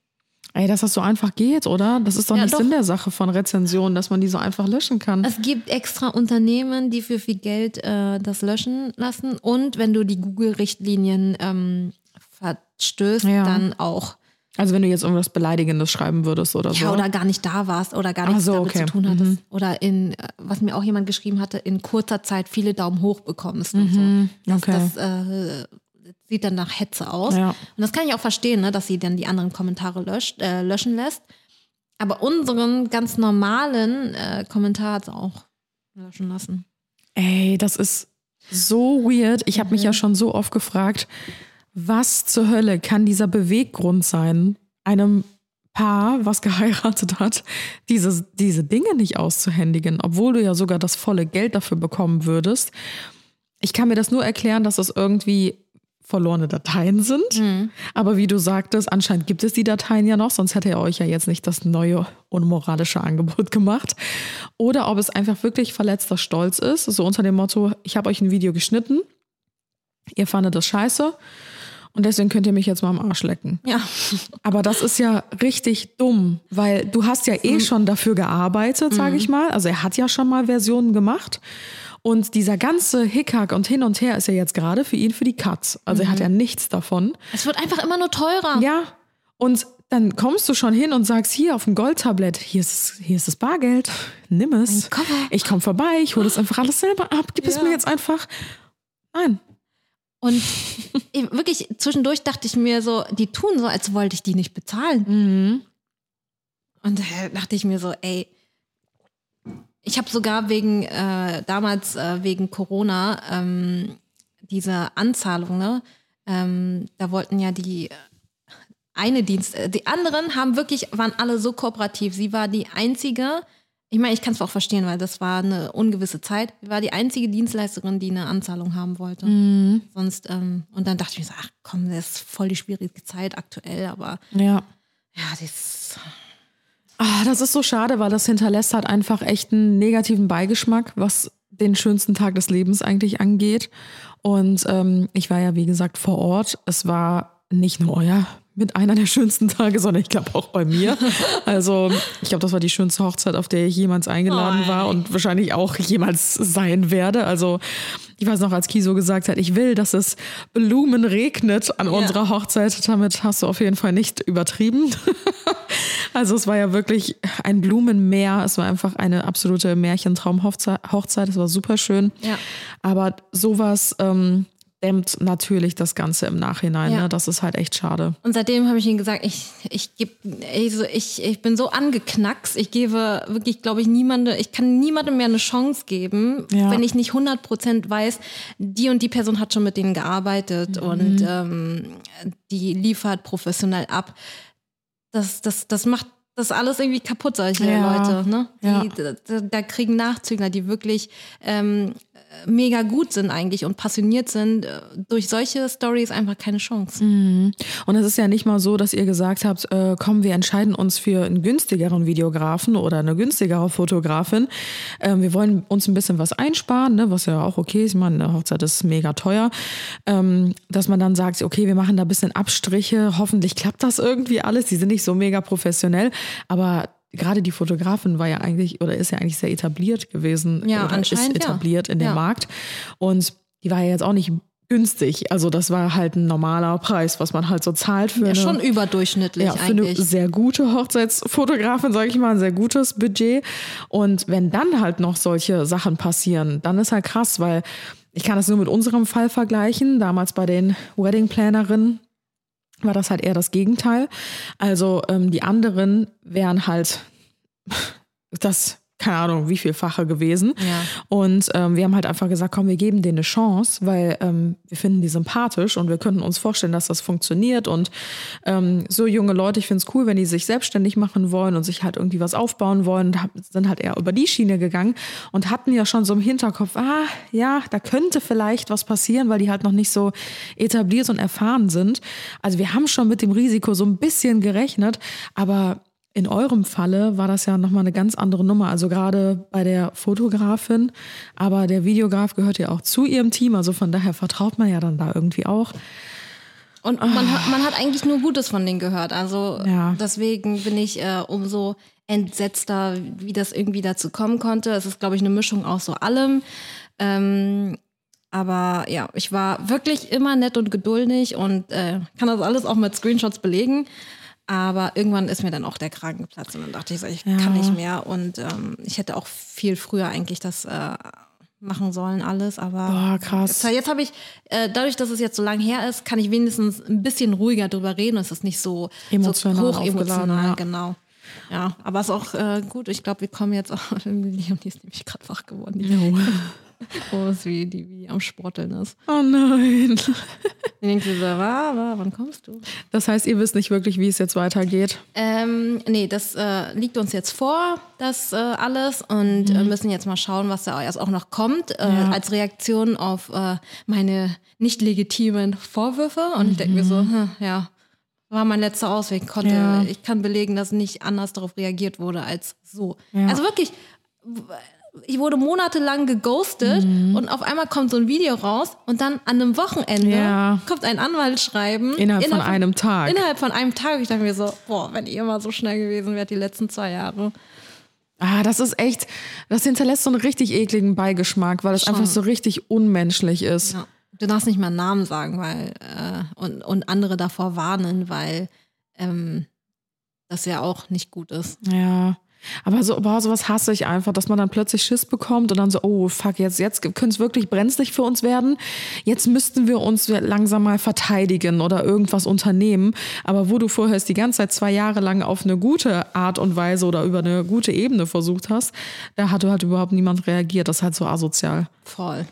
Ey, dass das so einfach geht, oder? Das ist doch Ja, nicht doch. Sinn der Sache von Rezensionen, dass man die so einfach löschen kann. Es gibt extra Unternehmen, die für viel Geld äh, das löschen lassen. Und wenn du die Google-Richtlinien ähm, verstößt, Ja. dann auch. Also wenn du jetzt irgendwas Beleidigendes schreiben würdest oder so. Ja, oder gar nicht da warst oder gar nichts so, damit okay. zu tun hattest. Oder in, äh, was mir auch jemand geschrieben hatte, in kurzer Zeit viele Daumen hoch bekommst und so. Das, okay. das äh, sieht dann nach Hetze aus. Ja. Und das kann ich auch verstehen, ne, dass sie dann die anderen Kommentare löscht, äh, löschen lässt. Aber unseren ganz normalen äh, Kommentar hat sie auch löschen lassen. Ey, das ist so weird. Ich habe mich ja schon so oft gefragt, was zur Hölle kann dieser Beweggrund sein, einem Paar, was geheiratet hat, diese, diese Dinge nicht auszuhändigen, obwohl du ja sogar das volle Geld dafür bekommen würdest. Ich kann mir das nur erklären, dass es irgendwie verlorene Dateien sind. Aber wie du sagtest, anscheinend gibt es die Dateien ja noch, sonst hätte er euch ja jetzt nicht das neue unmoralische Angebot gemacht. Oder ob es einfach wirklich verletzter Stolz ist, so unter dem Motto, ich habe euch ein Video geschnitten, ihr fandet das scheiße und deswegen könnt ihr mich jetzt mal am Arsch lecken. Ja. Aber das ist ja richtig dumm, weil du hast ja eh schon dafür gearbeitet, sage ich mal. Also er hat ja schon mal Versionen gemacht. Und dieser ganze Hickhack und hin und her ist ja jetzt gerade für ihn für die Katz. Also er hat ja nichts davon. Es wird einfach immer nur teurer. Ja. Und dann kommst du schon hin und sagst, hier auf dem Goldtablett, hier ist, hier ist das Bargeld, nimm es. Ich komme vorbei, ich hole es einfach alles selber ab, gib es Ja. mir jetzt einfach. Nein. Und ich- wirklich, zwischendurch dachte ich mir so, die tun so, als wollte ich die nicht bezahlen. Mhm. Und da dachte ich mir so, ey, ich habe sogar wegen, äh, damals äh, wegen Corona, ähm, diese Anzahlung, ne? Ähm, da wollten ja die äh, eine Dienst, äh, die anderen haben wirklich, waren alle so kooperativ. Sie war die einzige, ich meine, ich kann es auch verstehen, weil das war eine ungewisse Zeit. Sie war die einzige Dienstleisterin, die eine Anzahlung haben wollte. Sonst, ähm, und dann dachte ich mir so, ach komm, das ist voll die schwierige Zeit aktuell, aber Ja. ja, das Ah, das ist so schade, weil das hinterlässt halt einfach echt einen negativen Beigeschmack, was den schönsten Tag des Lebens eigentlich angeht. Und ähm, ich war ja, wie gesagt, vor Ort. Es war nicht nur euer mit einer der schönsten Tage, sondern ich glaube auch bei mir. Also ich glaube, das war die schönste Hochzeit, auf der ich jemals eingeladen Oh, war und wahrscheinlich auch jemals sein werde. Also ich weiß noch, als Kiso gesagt hat, ich will, dass es Blumen regnet an unserer Hochzeit. Damit hast du auf jeden Fall nicht übertrieben. Also es war ja wirklich ein Blumenmeer. Es war einfach eine absolute Märchentraum-Hochzeit. Es war super schön. Ja. Aber sowas ähm, dämmt natürlich das Ganze im Nachhinein. Ja. Ne? Das ist halt echt schade. Und seitdem habe ich ihm gesagt, ich, ich, geb, also ich, ich bin so angeknackst. Ich gebe wirklich, glaube ich, niemande, ich kann niemandem mehr eine Chance geben, Ja. wenn ich nicht 100% weiß, die und die Person hat schon mit denen gearbeitet Mhm. und ähm, die liefert professionell ab. Das, das, das macht das alles irgendwie kaputt, solche Ja. Leute. Ne? Die, da, da kriegen Nachzügler, die wirklich ähm, mega gut sind eigentlich und passioniert sind, äh, durch solche Stories einfach keine Chance. Und es ist ja nicht mal so, dass ihr gesagt habt, äh, komm, wir entscheiden uns für einen günstigeren Videografen oder eine günstigere Fotografin. Ähm, wir wollen uns ein bisschen was einsparen, ne, was ja auch okay ist. Ich meine, eine Hochzeit ist mega teuer. Ähm, dass man dann sagt, okay, wir machen da ein bisschen Abstriche. Hoffentlich klappt das irgendwie alles. Die sind nicht so mega professionell, aber gerade die Fotografin war ja eigentlich oder ist ja eigentlich sehr etabliert gewesen. Ja, anscheinend, ist ja. etabliert in dem Ja. Markt. Und die war ja jetzt auch nicht günstig. Also das war halt ein normaler Preis, was man halt so zahlt für Ja, eine, schon überdurchschnittlich ja, für eine eigentlich. sehr gute Hochzeitsfotografin, sage ich mal, ein sehr gutes Budget. Und wenn dann halt noch solche Sachen passieren, dann ist halt krass, weil ich kann das nur mit unserem Fall vergleichen. Damals bei den Wedding Plannerinnen war das halt eher das Gegenteil. Also ähm, die anderen wären halt das, keine Ahnung, wie vielfache gewesen. Ja. Und ähm, wir haben halt einfach gesagt, komm, wir geben denen eine Chance, weil ähm, wir finden die sympathisch und wir könnten uns vorstellen, dass das funktioniert. Und ähm, so junge Leute, ich finde es cool, wenn die sich selbstständig machen wollen und sich halt irgendwie was aufbauen wollen, und hab- sind halt eher über die Schiene gegangen und hatten ja schon so im Hinterkopf, ah, ja, da könnte vielleicht was passieren, weil die halt noch nicht so etabliert und erfahren sind. Also wir haben schon mit dem Risiko so ein bisschen gerechnet, aber in eurem Falle war das ja nochmal eine ganz andere Nummer. Also gerade bei der Fotografin, aber der Videograf gehört ja auch zu ihrem Team. Also von daher vertraut man ja dann da irgendwie auch. Und man, hat, man hat eigentlich nur Gutes von denen gehört. Also Ja. deswegen bin ich äh, umso entsetzter, wie das irgendwie dazu kommen konnte. Es ist, glaube ich, eine Mischung aus so allem. Ähm, aber ja, ich war wirklich immer nett und geduldig und äh, kann das alles auch mit Screenshots belegen. Aber irgendwann ist mir dann auch der Kragen geplatzt und dann dachte ich so, ich Ja. kann nicht mehr. Und ähm, ich hätte auch viel früher eigentlich das äh, machen sollen, alles. Aber Boah, krass. Jetzt, jetzt habe ich, äh, dadurch, dass es jetzt so lange her ist, kann ich wenigstens ein bisschen ruhiger drüber reden. Es ist nicht so, Emotional so aufgeladen, hochemotional, ja. genau. Ja, aber es ist auch äh, gut. Ich glaube, wir kommen jetzt auch. Leonie ist nämlich gerade wach geworden. Jo. Wo es wie die wie am Sporteln ist. Oh nein. Dann denkst du so, wa, wa, wann kommst du? Das heißt, ihr wisst nicht wirklich, wie es jetzt weitergeht. Ähm, nee, das äh, liegt uns jetzt vor, das äh, alles. Und äh, müssen jetzt mal schauen, was da erst auch noch kommt, äh, Ja. als Reaktion auf äh, meine nicht legitimen Vorwürfe. Und ich denke mir so, hm, ja, war mein letzter Ausweg. Konnte, Ja. Ich kann belegen, dass nicht anders darauf reagiert wurde als so. Ja. Also wirklich, ich wurde monatelang geghostet Mhm. und auf einmal kommt so ein Video raus und dann an einem Wochenende Ja. kommt ein Anwaltsschreiben. Innerhalb von einem Tag. Innerhalb von einem Tag. Ich dachte mir so, boah, wenn ihr mal so schnell gewesen wärt die letzten zwei Jahre. Ah, das ist echt, das hinterlässt so einen richtig ekligen Beigeschmack, weil es einfach so richtig unmenschlich ist. Ja. Du darfst nicht mal einen Namen sagen, weil äh, und, und andere davor warnen, weil ähm, das ja auch nicht gut ist. Ja. Aber so, boah, sowas hasse ich einfach, dass man dann plötzlich Schiss bekommt und dann so, oh fuck, jetzt, jetzt könnte es wirklich brenzlig für uns werden. Jetzt müssten wir uns langsam mal verteidigen oder irgendwas unternehmen. Aber wo du vorher es die ganze Zeit zwei Jahre lang auf eine gute Art und Weise oder über eine gute Ebene versucht hast, da hat halt überhaupt niemand reagiert. Das ist halt so asozial. Voll.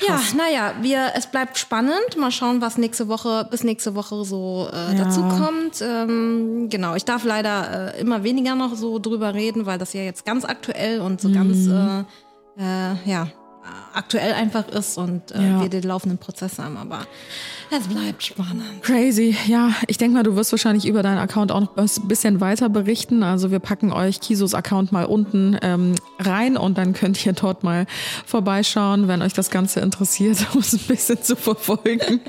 Ja, naja, wir, es bleibt spannend. Mal schauen, was nächste Woche, bis nächste Woche so äh, Ja. dazu kommt. Ähm, genau, ich darf leider äh, immer weniger noch so drüber reden, weil das ja jetzt ganz aktuell und so ganz Mhm. äh, äh, ja, aktuell einfach ist und äh, Ja. wir den laufenden Prozess haben. Aber es bleibt spannend. Crazy. Ja, ich denke mal, du wirst wahrscheinlich über deinen Account auch noch ein bisschen weiter berichten. Also wir packen euch Kisos Account mal unten ähm, rein und dann könnt ihr dort mal vorbeischauen, wenn euch das Ganze interessiert, um es ein bisschen zu verfolgen.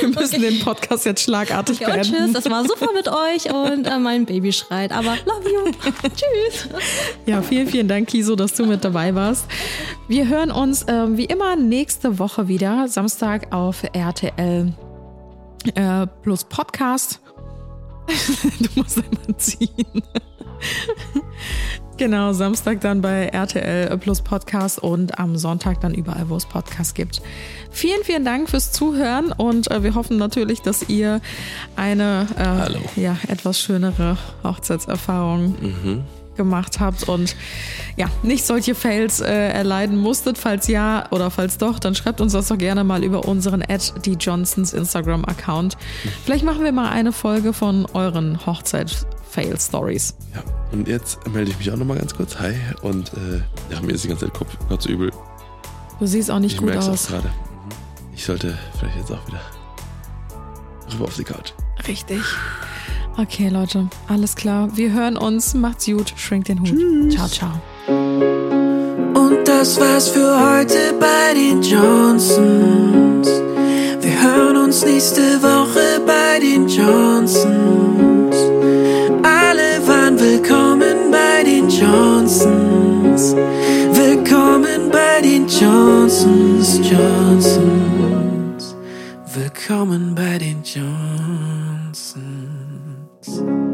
Wir müssen den Podcast jetzt schlagartig und tschüss, beenden. das war super mit euch und äh, mein Baby schreit, aber love you. tschüss. Ja, vielen, vielen Dank, Kiso, dass du mit dabei warst. Wir hören uns ähm, wie immer nächste Woche wieder, Samstag auf RTL äh, plus Podcast. du musst einmal ziehen. genau, Samstag dann bei RTL plus Podcast und am Sonntag dann überall, wo es Podcasts gibt. Vielen, vielen Dank fürs Zuhören und äh, wir hoffen natürlich, dass ihr eine äh, ja, etwas schönere Hochzeitserfahrung gemacht habt und ja, nicht solche Fails äh, erleiden musstet. Falls ja oder falls doch, dann schreibt uns das doch gerne mal über unseren at die Johnsons Instagram-Account. Vielleicht machen wir mal eine Folge von euren Hochzeit-Fail-Stories. Ja, und jetzt melde ich mich auch nochmal ganz kurz. Hi. Und äh, ja, mir ist die ganze Zeit Kopf, Kopf übel. Du siehst auch nicht Ich gut aus. auch gerade. Mhm. Ich sollte vielleicht jetzt auch wieder rüber auf die Couch. Richtig. Okay, Leute, alles klar. Wir hören uns. Macht's gut. Schwenkt den Hut. Ciao, ciao. Und das war's für heute bei den Johnsons. Wir hören uns nächste Woche bei den Johnsons. Alle waren willkommen bei den Johnsons. Willkommen bei den Johnsons, Johnsons. Willkommen bei den Johnsons. weeks.